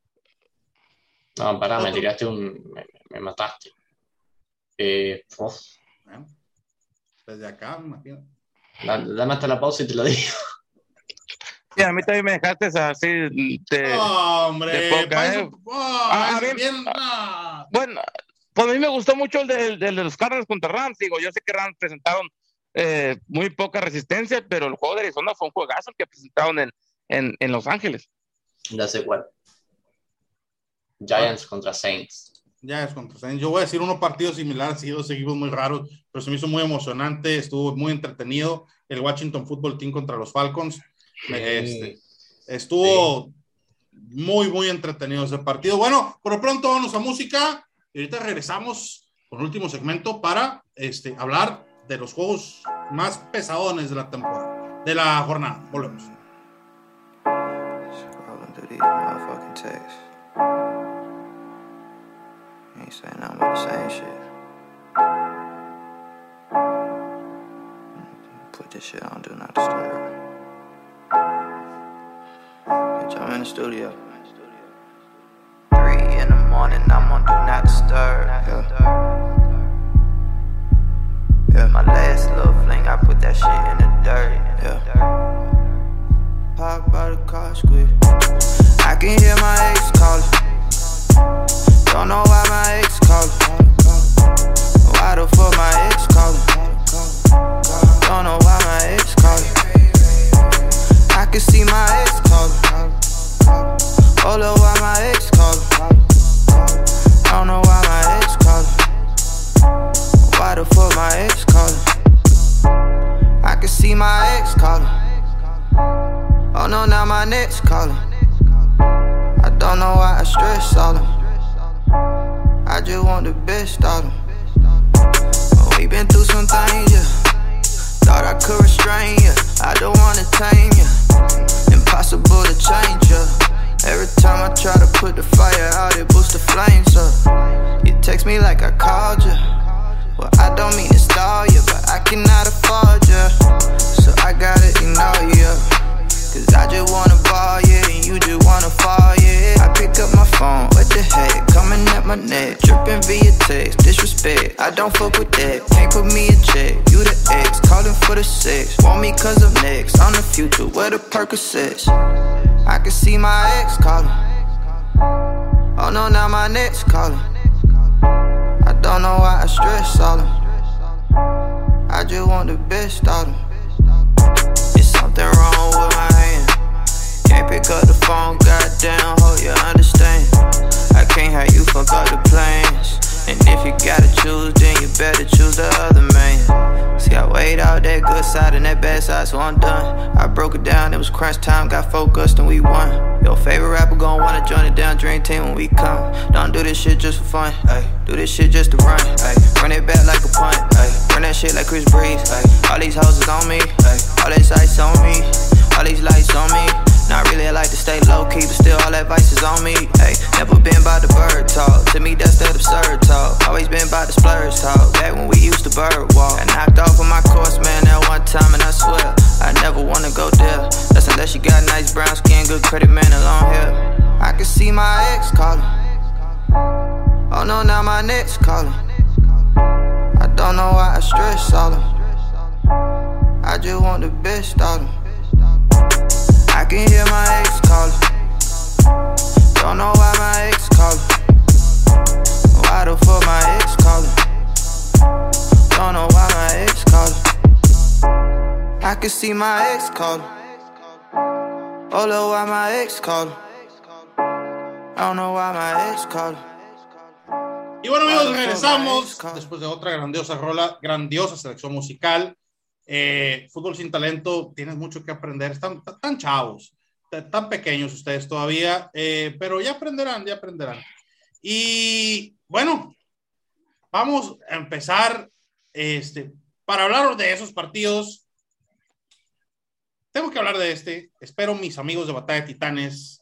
No, pará, me tiraste un. Me, mataste. Eh, desde acá, me imagino. Dame hasta la pausa y te lo digo. Sí, a mí también me dejaste así de, hombre, ¿eh? ah, ah, bueno, pues a mí me gustó mucho el de, de, los Cardinals contra Rams. Digo, yo sé que Rams presentaron eh, muy poca resistencia, pero el juego de Arizona fue un juegazo que presentaron en, en, en Los Ángeles. Ya sé cuál. Giants contra Saints. es contra Saints. Yo voy a decir uno partido similar, ha sido seguimos muy raros, pero se me hizo muy emocionante, estuvo muy entretenido el Washington Football Team contra los Falcons. Este, estuvo muy, muy entretenido ese partido. Bueno, por lo pronto vamos a música y ahorita regresamos con el último segmento para este, hablar de los juegos más pesadones de la temporada, de la jornada. Volvemos. Ain't saying nothing but the same shit. Put this shit on, do not disturb. Bitch, I'm in the studio. Three in the morning, I'm on do not disturb. Yeah. Yeah, my last little fling, I put that shit in the dirt. Yeah. Pop by the car, squeeze. I can hear my ex calling. Don't know why my ex callin'. Why the fuck my ex callin'? Don't know why my ex callin'. I can see my ex callin'. Hold up, why my ex callin'? I don't know why my ex callin'. Why the fuck my ex callin'? I can see my ex callin'. Oh no, now my next callin'. I don't know why I stress all them. I just want the best out them. Oh, we been through some things, yeah. Thought I could restrain ya. I don't wanna tame ya. Impossible to change ya. Every time I try to put the fire out, it boosts the flames up. You text me like I called ya. Well, I don't mean to stall ya, but I cannot afford ya. So I gotta ignore ya. Cause I just wanna ball, yeah, and you just wanna fall, yeah. I pick up my phone, what the heck? Coming at my neck, tripping via text, disrespect. I don't fuck with that, can't put me a check. You the ex, calling for the sex. Want me cause I'm next, I'm the future, where the Percocets. I can see my ex calling. Oh no, now my next calling. I don't know why I stress all them. I just want the best out of them. Can't pick up the phone, goddamn, hope you understand. I can't have you fuck up the plans. And if you gotta choose, then you better choose the other man. See, I weighed out that good side and that bad side, so I'm done. I broke it down, it was crunch time, got focused and we won. Your favorite rapper gon' wanna join the down dream team when we come. Don't do this shit just for fun, ay. Do this shit just to run, ay. Run it back like a punt, ay. Run that shit like Chris Breeze. All these houses on me. All these ice on me, all these lights on me. Not really, I like to stay low key, but still all that vice is on me. Hey, never been by the bird talk. To me, that's that absurd talk. Always been by the splurge talk. Back when we used to bird walk. I knocked off on my course, man, that one time, and I swear, I never wanna go there. That's unless you got nice brown skin, good credit, man, and long hair. I can see my ex calling. Oh no, now my next calling. I don't know why I stress all them. I just want the best out of them. I can hear my ex calling. Don't know why my ex calling. Why the fuck my ex calling? Don't know why my ex calling. I can see my ex calling. Oh, look, why my ex calling? I don't know why my ex calling. Y bueno amigos, regresamos después de otra grandiosa rola, grandiosa selección musical. Eh, fútbol sin talento, tienes mucho que aprender, están tan chavos, tan pequeños ustedes todavía, eh, pero ya aprenderán, ya aprenderán. Y bueno, vamos a empezar este, para hablar de esos partidos. Tengo que hablar de este. Espero mis amigos de Batalla Titanes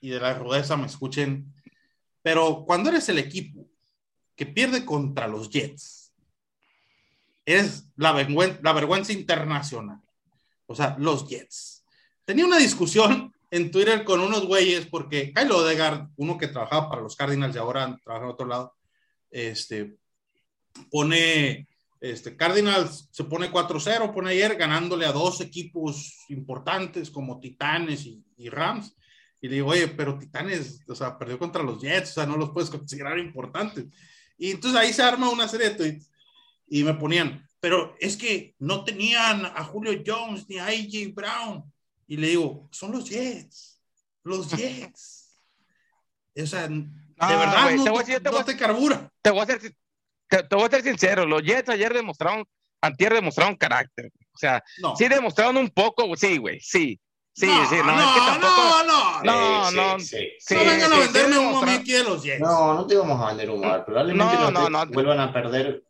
y de la Rudeza me escuchen. Pero cuando eres el equipo que pierde contra los Jets, es la vergüenza, internacional. O sea, los Jets. Tenía una discusión en Twitter con unos güeyes porque Kyle Odegaard, uno que trabajaba para los Cardinals y ahora trabaja en otro lado, este, pone, este, Cardinals se pone 4-0, pone ayer ganándole a dos equipos importantes como Titanes y, y, Rams. Y le digo, oye, pero Titanes, o sea, perdió contra los Jets, o sea, no los puedes considerar importantes. Y entonces ahí se arma una serie de tweets y me ponían, pero es que no tenían a Julio Jones ni a AJ Brown. Y le digo, son los Jets, los Jets. O sea, de Ah, verdad güey, no, te voy a te, decir- te no voy te carbura. Te voy a ser, te, te voy a ser sincero, los Jets ayer demostraron, antier demostraron carácter. O sea, No. sí demostraron un poco, sí, güey, sí. Sí, no, sí, no, no, es que tampoco. no, no, No, Sí, no. sí, sí. Sí, no vengan a venderme sí un aquí de los Jets. No, no te vamos a vender un mal. Probablemente No, no, no. vuelvan a perder,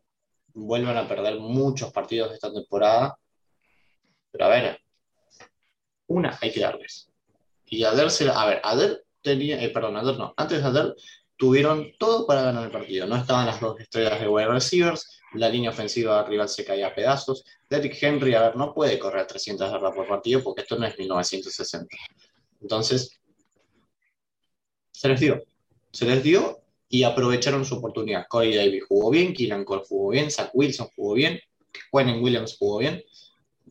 vuelvan a perder muchos partidos de esta temporada. Pero a ver, una hay que darles. Y Ader se la- a ver, Ader tenía, eh, perdón, Ader no, antes de Ader tuvieron todo para ganar el partido. No estaban las dos estrellas de wide receivers, la línea ofensiva rival se caía a pedazos. Derrick Henry, a ver, no puede correr 300 yardas por partido porque esto no es 1960. Entonces, se les dio. Se les dio y aprovecharon su oportunidad. Corey Davis jugó bien, Keelan Cole jugó bien, Zach Wilson jugó bien, Quentin Williams jugó bien.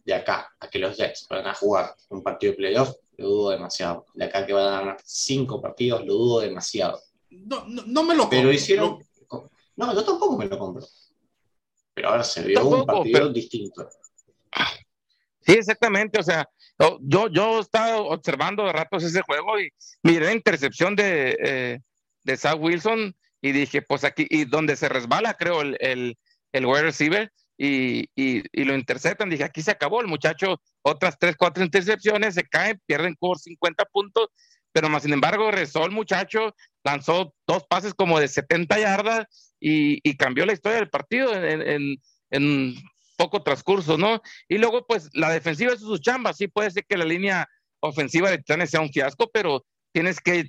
De acá a que los Jets van a jugar un partido de playoff, lo dudo demasiado. De acá a que van a ganar cinco partidos, lo dudo demasiado. No, no, no me lo Pero compro. hicieron. No, yo tampoco me lo compro. Pero ahora se vio un partido pero- distinto. Sí, exactamente. O sea, yo, yo, yo estaba observando de ratos ese juego y miré la intercepción de, eh, de Zach Wilson y dije, pues aquí, y donde se resbala, creo, el, el, el wide receiver y, y, lo interceptan. Dije, aquí se acabó el muchacho, otras tres, cuatro intercepciones, se caen, pierden por 50 puntos, pero más sin embargo, rezó el muchacho, lanzó dos pases como de 70 yardas y, cambió la historia del partido en, en, en poco transcurso, ¿no? Y luego, pues, la defensiva es su chamba. Sí puede ser que la línea ofensiva de Titanes sea un fiasco, pero tienes que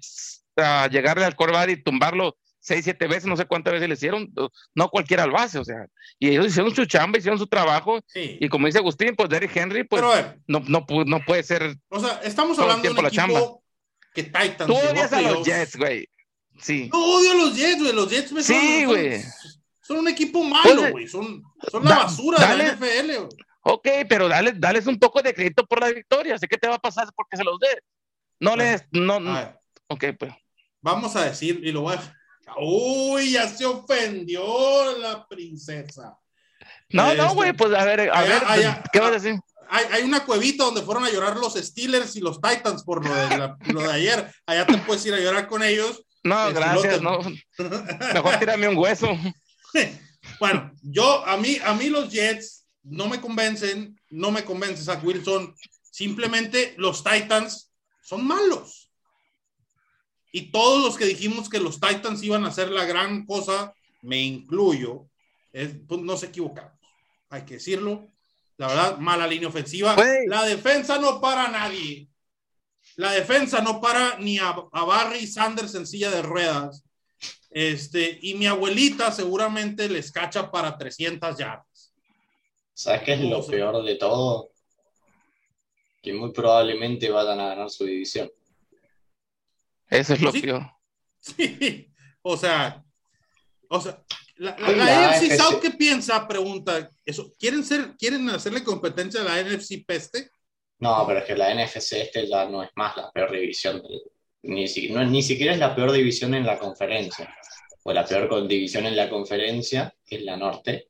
uh, llegarle al coreback y tumbarlo seis, siete veces, no sé cuántas veces le hicieron, no cualquiera al base, o sea, y ellos hicieron su chamba, hicieron su trabajo, Sí. y como dice Agustín, pues Derrick Henry, pues a ver, no, no, no puede ser. o sea, estamos hablando de un chamba. equipo que Titans. Tú odias a los. Jets, güey. Sí. No odio a los Jets, güey. Los Jets me son- Sí, güey. Son un equipo malo, Pues, güey. Son, son la basura dale. de la NFL, güey. Ok, pero dale, dales un poco de crédito por la victoria. Sé que te va a pasar porque se los dé. No les. No, A no. Ok, pues. Vamos a decir, y lo voy a. Uy, ya se ofendió la princesa. No, Este, no, güey, pues a ver, a allá- ver, allá- ¿qué vas a decir? Hay, hay una cuevita donde fueron a llorar los Steelers y los Titans por lo de, la- lo de ayer. Allá te puedes ir a llorar con ellos. No, el gracias, no. Mejor tírame un hueso. Bueno, yo, a mí, a mí los Jets no me convencen, no me convence Zach Wilson. Simplemente los Titans son malos. Y todos los que dijimos que los Titans iban a hacer la gran cosa, me incluyo, es- pues nos equivocamos. Hay que decirlo. La verdad, mala línea ofensiva. La defensa no para a nadie. La defensa no para ni a, a Barry Sanders en silla de ruedas. Este, y mi abuelita seguramente les cacha para 300 yardas. ¿Sabes qué es lo peor de todo? Que muy probablemente vayan a ganar su división. Eso es lo Sí. peor. Sí, o sea, o sea, la, la, la la NFC NFC. South, ¿qué piensa? Pregunta, eso, ¿quieren ser, quieren hacerle competencia a la NFC peste? No, pero es que la NFC este ya no es más la peor división. del- Ni, si- no, ni siquiera es la peor división en la conferencia. O la peor con- división en la conferencia es la norte.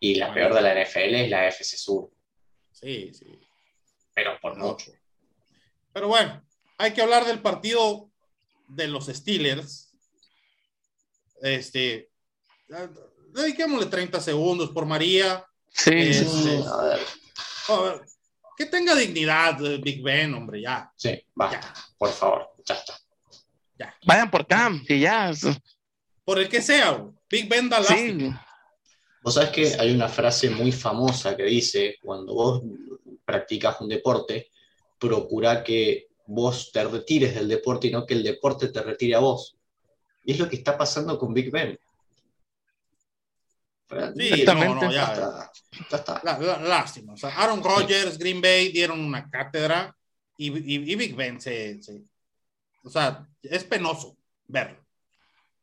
Y la peor de la NFL es la FC Sur. Sí, sí. Pero por mucho. Pero bueno, hay que hablar del partido de los Steelers. Este, dediquémosle 30 segundos por María. Sí, sí. sí. A ver, A ver, que tenga dignidad, eh, Big Ben, hombre, ya. sí, basta. Por favor, ya está. Vayan por Cam y ya. Por el que sea. Big Ben da. Sí. Vos sabés que hay una frase muy famosa que dice, cuando vos practicas un deporte, procura que vos te retires del deporte y no que el deporte te retire a vos. Y es lo que está pasando con Big Ben. Sí, Exactamente. no, no, Ya ya. está, ya está. La- lástima. O sea, Aaron Rodgers, Green Bay dieron una cátedra y, y- y Big Ben se, se- O sea, es penoso verlo.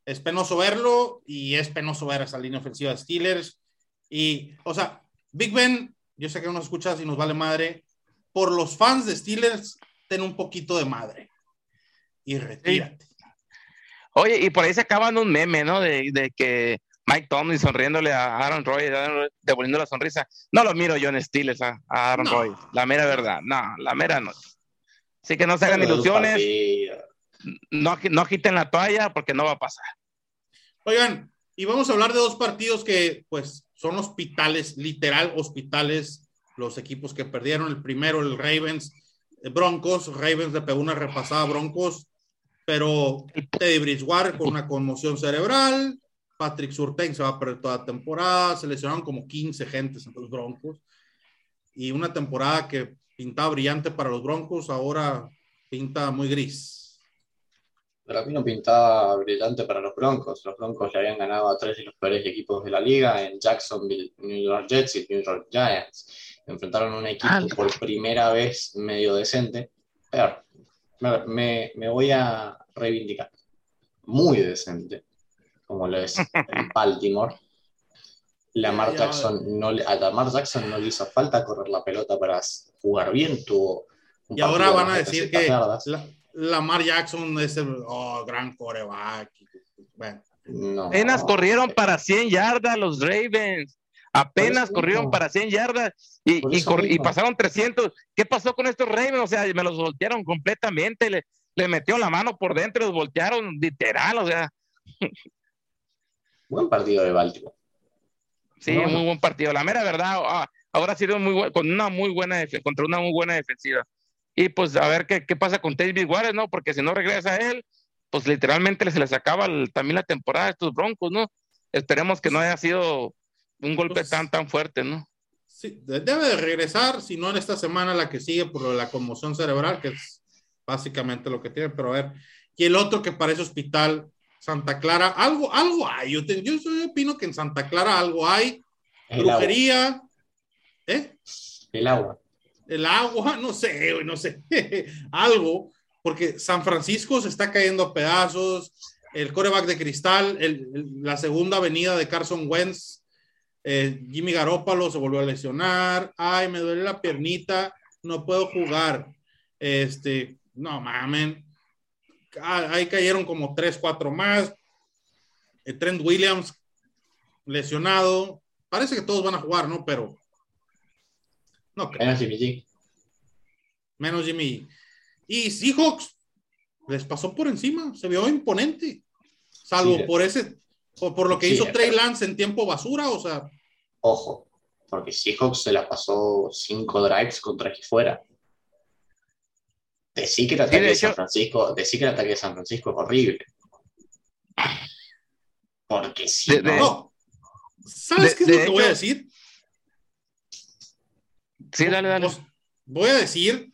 Es penoso verlo y es penoso ver esa línea ofensiva de Steelers. Y, o sea, Big Ben, yo sé que no nos escuchas y nos vale madre. Por los fans de Steelers, ten un poquito de madre. Y retírate. Oye, y por ahí se acaban un meme, ¿no? De, de que Mike Tomlin sonriéndole a Aaron Roy, devolviendo la sonrisa. No lo miro yo en Steelers a, a Aaron No. Roy. La mera verdad. No, la mera no. Así que no se hagan ilusiones. no, no agiten la toalla porque no va a pasar. Oigan, y vamos a hablar de dos partidos que, pues, son hospitales, literal hospitales, los equipos que perdieron. El primero, el Ravens, Broncos. Ravens le pegó una repasada a Broncos, pero Teddy Bridgewater con una conmoción cerebral. Patrick Surtain se va a perder toda la temporada. Se lesionaron como 15 gentes en los Broncos. Y una temporada que pintaba brillante para los Broncos, ahora pinta muy gris. Para mí no pintaba brillante para los Broncos. Los Broncos le habían ganado a tres de los peores equipos de la liga en Jacksonville, New York Jets y New York Giants. Enfrentaron a un equipo Ah. por primera vez medio decente. Pero me, me voy a reivindicar. Muy decente, como lo es en Baltimore. Lamar. Jackson no le- a Lamar Jackson no le hizo falta correr la pelota para jugar bien. Tuvo un Y ahora van a decir 300 que yardas. la- Lamar Jackson es el oh, gran coreback. Bueno, No. Apenas corrieron para 100 yardas los Ravens. Apenas corrieron para 100 yardas y, y, pasaron 300. ¿Qué pasó con estos Ravens? O sea, me los voltearon completamente. Le, le metió la mano por dentro y los voltearon literal. O sea, Buen partido de Baltimore. sí, No, no. muy buen partido. La mera verdad, ah, ahora ha sido muy con una muy buena contra una muy buena defensiva. Y pues a ver qué, qué pasa con Teddy Bridgewater, ¿no? Porque si no regresa él, pues literalmente se les acaba el- también la temporada a estos Broncos, ¿no? Esperemos que no haya sido un golpe Pues- tan, tan fuerte, ¿no? sí, de- debe de regresar, si no en esta semana la que sigue por la conmoción cerebral, que es básicamente lo que tiene, pero a ver. Y el otro que parece hospital, Santa Clara, algo, algo hay. Yo, te- yo, yo opino que en Santa Clara algo hay. El agua. Brujería, ¿eh? El agua. el agua, no sé, no sé, algo, porque San Francisco se está cayendo a pedazos, el coreback de cristal, el- el- la segunda avenida de Carson Wentz, eh, Jimmy Garoppolo se volvió a lesionar, ay, me duele la piernita, no puedo jugar, este, no mamen, Ah, ahí cayeron como tres, cuatro más, Eh, Trent Williams lesionado, parece que todos van a jugar, ¿no? Pero no creo Menos Jimmy G. menos Jimmy. Y Seahawks les pasó por encima, se vio imponente, salvo Sí. por ese, por, por lo que Sí, hizo Trey Lance en tiempo basura, o sea, Ojo, porque Seahawks se la pasó cinco drives contra aquí fuera. Decir que el ataque de San Francisco, decir que el ataque de San Francisco es horrible. Porque si De- no, no. ¿Sabes de- qué es lo que voy a decir? Sí, dale, dale. Pues, voy a decir,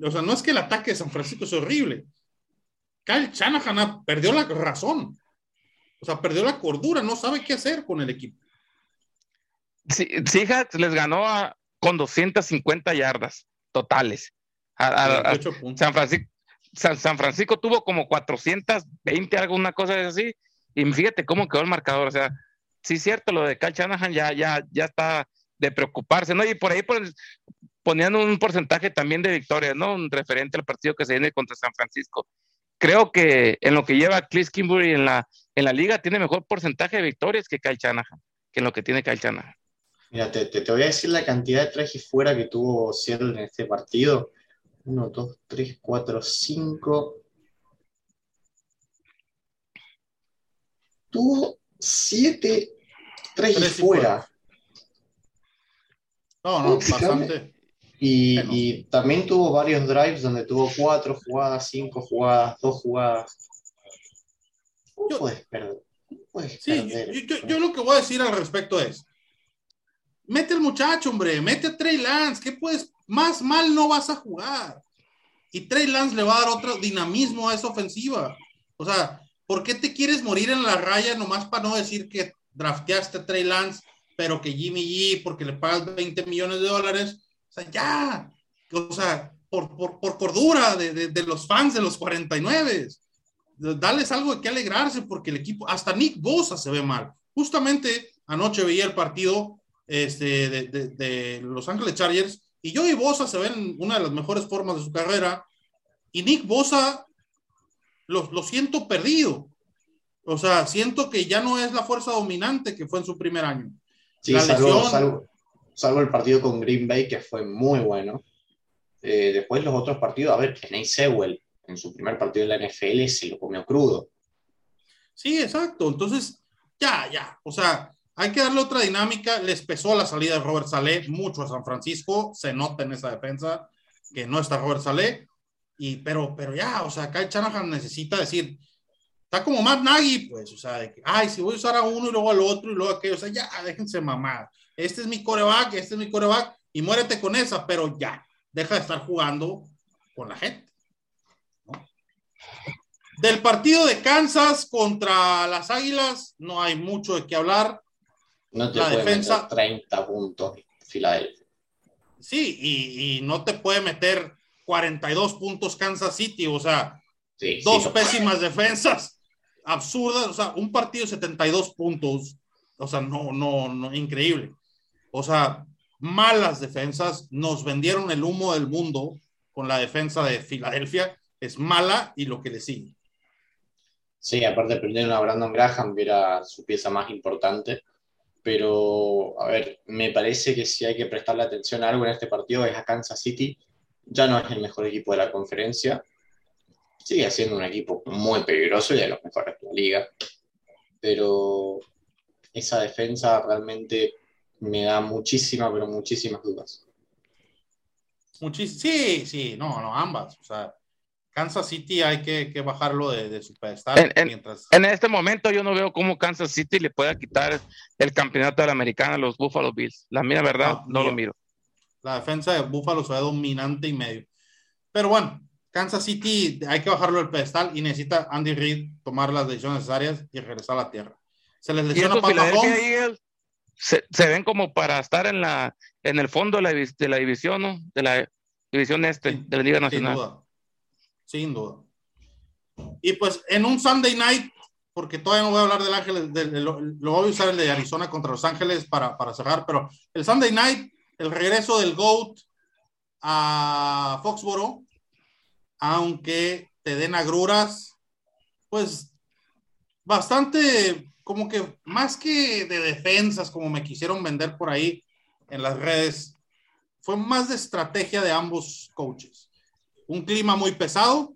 o sea, no es que el ataque de San Francisco es horrible. Kyle Shanahan ha- perdió la razón. O sea, perdió la cordura, no sabe qué hacer con el equipo. Sí, Seahawks les ganó a- con 250 yardas totales. A- a- a- 28 puntos. San, Francisco, San, San Francisco tuvo como 420, alguna cosa así. Y fíjate cómo quedó el marcador. O sea, sí es cierto, lo de Kyle Shanahan ya, ya, ya está de preocuparse, ¿no? Y por ahí ponían un porcentaje también de victorias, ¿no? Un referente al partido que se viene contra San Francisco. Creo que en lo que lleva Cliff Kimbury en la, en la liga tiene mejor porcentaje de victorias que Kyle Shanahan, que en lo que tiene Kyle Shanahan. mira, te, te- te voy a decir la cantidad de trajes fuera que tuvo Seattle en este partido. Uno, dos, tres, cuatro, cinco. Tuvo siete trajes Tres y fuera. No, no, bastante. Y, Bueno. y también tuvo varios drives donde tuvo cuatro jugadas, cinco jugadas, dos jugadas. ¿Cómo Yo- puedes perder? ¿Cómo puedes Sí, perder? yo, yo- yo lo que voy a decir al respecto es, mete al muchacho, hombre, mete a Trey Lance, que puedes, más mal no vas a jugar. Y Trey Lance le va a dar otro dinamismo a esa ofensiva. O sea, ¿por qué te quieres morir en la raya nomás para no decir que drafteaste a Trey Lance, pero que Jimmy G, porque le pagas 20 millones de dólares? O sea, ya. O sea, por, por, por cordura de, de- de los fans de los 49 darles algo de que alegrarse porque el equipo, hasta Nick Bosa se ve mal. Justamente anoche veía el partido este, de, de- de Los Ángeles Chargers y yo y Bosa se ven en una de las mejores formas de su carrera y Nick Bosa lo, lo siento perdido. O sea, siento que ya no es la fuerza dominante que fue en su primer año. Sí, la salvo, lesión- salvo- salvo el partido con Green Bay, que fue muy bueno. Eh, después los otros partidos, a ver, Kenny Sewell en su primer partido en la NFL se lo comió crudo. Sí, exacto. Entonces, ya, ya. O sea, hay que darle otra dinámica. Les pesó la salida de Robert Saleh mucho a San Francisco. Se nota en esa defensa que no está Robert Saleh. Y, pero, pero ya, o sea, Kyle Shanahan necesita decir, está como Matt Nagy, pues, o sea, de que, ay, si voy a usar a uno y luego al otro y luego a aquello, o sea, ya, déjense mamar. Este es mi coreback, este es mi coreback, y muérete con esa, pero ya, deja de estar jugando con la gente. Del partido de Kansas contra las Águilas, no hay mucho de qué hablar. No te la puede defensa, meter 30 puntos Filadelfia. Sí, y, y, no te puede meter 42 puntos Kansas City, o sea, dos pésimas defensas absurdas, o sea, un partido de 72 puntos, o sea, no, no, no, increíble. O sea, malas defensas, nos vendieron el humo del mundo con la defensa de Filadelfia, es mala y lo que le sigue. Sí, aparte perdieron a Brandon Graham, que era su pieza más importante. Pero, a ver, me parece que si hay que prestarle atención a algo en este partido es a Kansas City. Ya no es el mejor equipo de la conferencia. Sigue siendo un equipo muy peligroso y de los mejores de la liga. Pero esa defensa realmente me da muchísimas, pero muchísimas dudas. sí, sí, no, no, ambas. O sea, Kansas City hay que, bajarlo de, su pedestal. En, mientras... en, este momento yo no veo cómo Kansas City le pueda quitar el campeonato de la americana a los Buffalo Bills. La mía verdad, no, lo miro. La defensa de Buffalo se ve dominante y medio. Pero bueno, Kansas City hay que bajarlo del pedestal y necesita Andy Reid tomar las decisiones necesarias y regresar a la tierra. Se les lesiona Pat se, se, ven como para estar en la en el fondo de la, de la división, ¿no? De la división este, de la Liga Nacional sin duda. Y pues en un Sunday night, porque todavía no voy a hablar del Ángeles, lo, voy a usar el de Arizona contra Los Ángeles para, para cerrar, pero el Sunday night, el regreso del GOAT a Foxboro, aunque te den agruras, pues bastante como que más que de defensas, como me quisieron vender por ahí en las redes, fue más de estrategia de ambos coaches un clima muy pesado.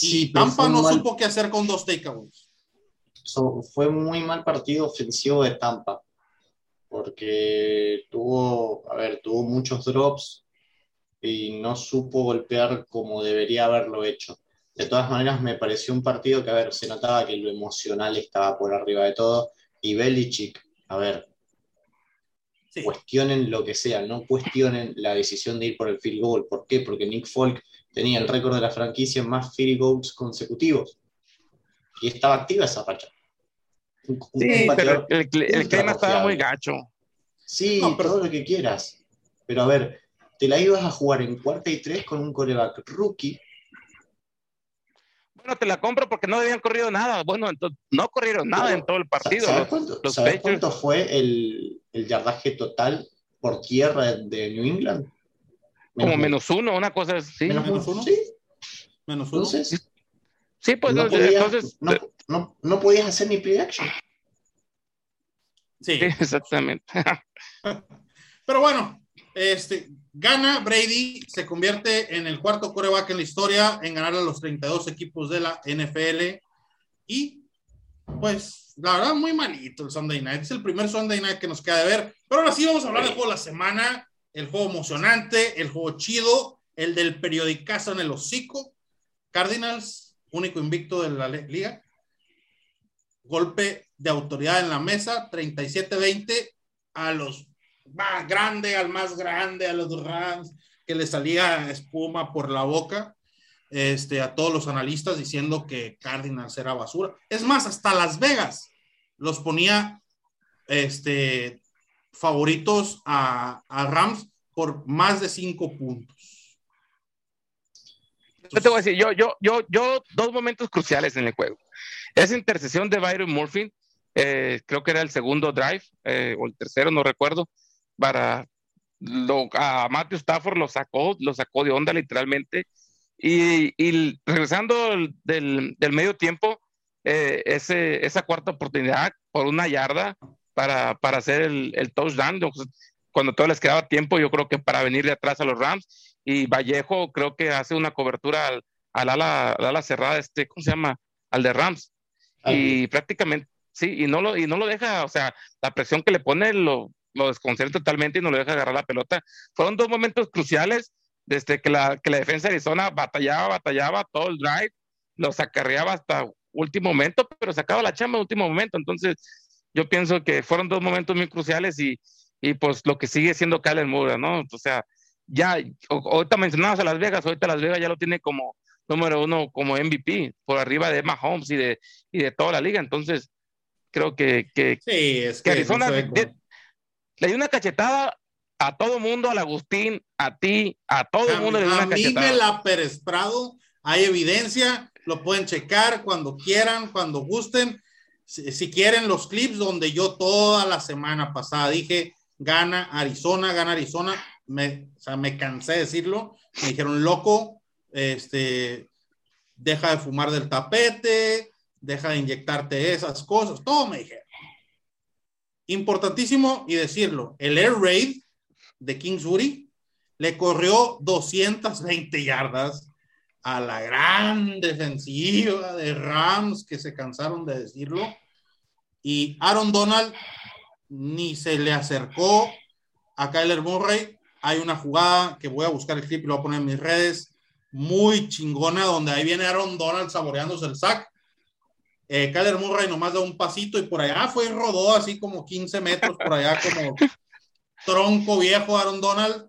y Tampa no supo qué hacer con dos takeaways. fue muy mal partido ofensivo de Tampa, porque tuvo, a ver, tuvo muchos drops y no supo golpear como debería haberlo hecho. De todas maneras, me pareció un partido que, a ver, se notaba que lo emocional estaba por arriba de todo. Y Belichick, a ver, Cuestionen lo que sea, no cuestionen la decisión de ir por el field goal. ¿Por qué? Porque Nick Folk tenía el récord de la franquicia en más field goals consecutivos. Y estaba activa esa facha. sí, pero el, clima estaba muy gacho. Sí, pero... todo lo que quieras. Pero a ver, te la ibas a jugar en cuarta y tres con un coreback rookie bueno, te la compro porque no habían corrido nada. Bueno, entonces no corrieron nada en todo el partido. ¿Sabes cuánto, fue el, el, yardaje total por tierra de New England? Como menos uno, una cosa así. ¿Menos, uno? Sí. Menos uno. Entonces, sí, pues no podías, entonces. No, no, no, podías hacer ni play action. Sí. sí exactamente. Pero bueno, este, Gana Brady, se convierte en el cuarto coreback en la historia en ganar a los 32 equipos de la NFL. Y pues, la verdad, muy malito el Sunday Night. Es el primer Sunday Night que nos queda de ver. Pero ahora sí vamos a hablar del juego de la semana, el juego emocionante, el juego chido, el del periodicazo en el hocico. Cardinals, único invicto de la liga. Golpe de autoridad en la mesa, 37-20 a los más grande al más grande, a los Rams, que le salía espuma por la boca, este, a todos los analistas diciendo que Cardinals era basura. Es más, hasta Las Vegas los ponía este, favoritos a, Rams por más de cinco puntos. yo te voy a decir, yo, yo, yo, yo, dos momentos cruciales en el juego. Esa intercesión de Byron Murphy, eh, creo que era el segundo drive, eh, o el tercero, no recuerdo, para lo, a Matthew Stafford lo sacó, lo sacó de onda literalmente. Y, regresando del, medio tiempo, eh, ese, esa cuarta oportunidad por una yarda para, para hacer el, el touchdown, cuando todo les quedaba tiempo, yo creo que para venir de atrás a los Rams. Y Vallejo creo que hace una cobertura al ala, al ala cerrada, este, ¿cómo se llama? Al de Rams. Y prácticamente, sí, y no, lo, y no lo deja, o sea, la presión que le pone lo, lo desconcentra totalmente y no lo deja agarrar la pelota. Fueron dos momentos cruciales desde que la, que la defensa de Arizona batallaba, batallaba todo el drive, lo acarreaba hasta último momento, pero sacaba la chamba en último momento. Entonces, yo pienso que fueron dos momentos muy cruciales y, y pues lo que sigue siendo Kyler Murray, ¿no? O sea, ya, ahorita mencionabas a Las Vegas, ahorita Las Vegas ya lo tiene como número uno, como MVP, por arriba de Mahomes y de, y de toda la liga. Entonces, creo que, que, sí, es que, Arizona le dio una cachetada a todo mundo, al Agustín, a ti, a todo el mundo le dio una cachetada. A mí me la Pérez Prado, hay evidencia, lo pueden checar cuando quieran, cuando gusten. Si, si quieren los clips donde yo toda la semana pasada dije, gana Arizona, gana Arizona, me, o sea, me cansé de decirlo, me dijeron, loco, este, deja de fumar del tapete, deja de inyectarte esas cosas, todo me dijeron. Importantísimo y decirlo, el Air Raid de Kingsbury le corrió 220 yardas a la gran defensiva de Rams que se cansaron de decirlo y Aaron Donald ni se le acercó a Kyler Murray hay una jugada que voy a buscar el clip y lo voy a poner en mis redes, muy chingona, donde ahí viene Aaron Donald saboreándose el sack. Eh, Kyler Murray nomás da un pasito y por allá fue y rodó así como 15 metros por allá como tronco viejo Aaron Donald.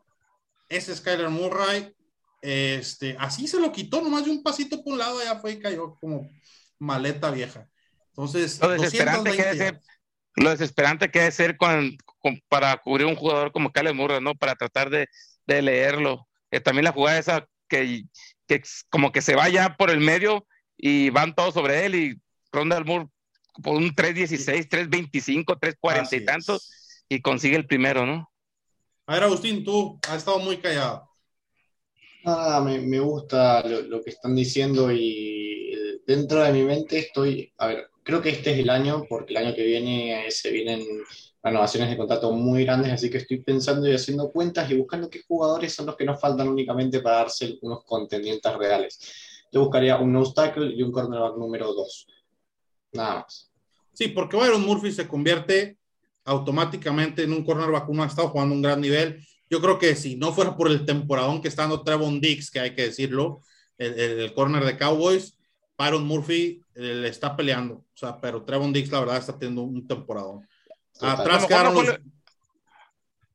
Ese es Kyler Murray. Este, así se lo quitó nomás de un pasito por un lado, allá fue y cayó como maleta vieja. Entonces, lo desesperante, que debe ser, lo desesperante que debe ser con, para cubrir un jugador como Kyler Murray, ¿no? Para tratar de, de leerlo. Eh, también la jugada esa que, que como que se vaya por el medio y van todos sobre él y Ronald Moore por un 3.16, 3.25, 3.40 y tantos y consigue el primero, ¿no? A ver, Agustín, tú has estado muy callado. Ah, me, me gusta lo, lo, que están diciendo y dentro de mi mente estoy, a ver, creo que este es el año, porque el año que viene se vienen renovaciones de contrato muy grandes, así que estoy pensando y haciendo cuentas y buscando qué jugadores son los que nos faltan únicamente para darse unos contendientes reales. Yo buscaría un no tackle y un cornerback número 2. Nada más. Sí, porque Byron Murphy se convierte automáticamente en un cornerback. Uno ha estado jugando un gran nivel. Yo creo que si no fuera por el temporadón que está dando Trevon Dix, que hay que decirlo, el, el, el corner de Cowboys, Byron Murphy eh, le está peleando. O sea, pero Trevon Dix, la verdad, está teniendo un temporadón. Atrás quedaron no, fue los...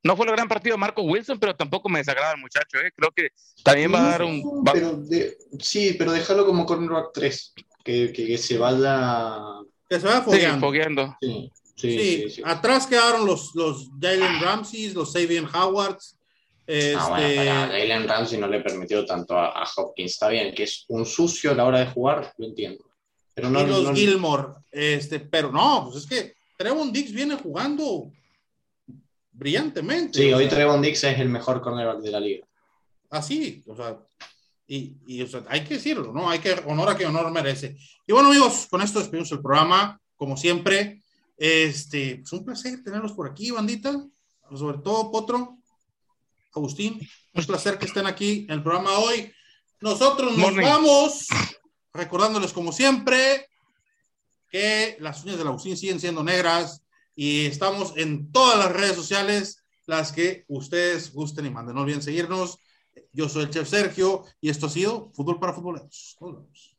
no fue el gran partido Marco Wilson, pero tampoco me desagrada el muchacho. ¿eh? Creo que también va a dar un. Pero de... sí, pero déjalo como cornerback 3. Que, que, que, se vaya. Que se vaya fogueando. Sí, fogueando. Sí, sí, sí, sí, Atrás quedaron los, los Jalen Ramsey, los Sabian Howards. Este... Ah, bueno, para Jalen Ramsey no le permitió tanto a, a, Hopkins. Está bien, que es un sucio a la hora de jugar, lo entiendo. Pero no, y los no, Gilmore, este, pero no, pues es que Trevon Dix viene jugando brillantemente. Sí, hoy sea, Trevon Dix es el mejor cornerback de la liga. Así, o sea, y, y o sea, hay que decirlo, ¿no? Hay que honor a que honor merece. Y bueno, amigos, con esto despedimos el programa, como siempre. Este, es un placer tenerlos por aquí, bandita. Sobre todo, Potro, Agustín, un placer que estén aquí en el programa hoy. Nosotros nos Morning. vamos, recordándoles como siempre, que las uñas del Agustín siguen siendo negras y estamos en todas las redes sociales, las que ustedes gusten y manden. No olviden seguirnos. Yo soy el Chef Sergio y esto ha sido Fútbol para Futboleros. Nos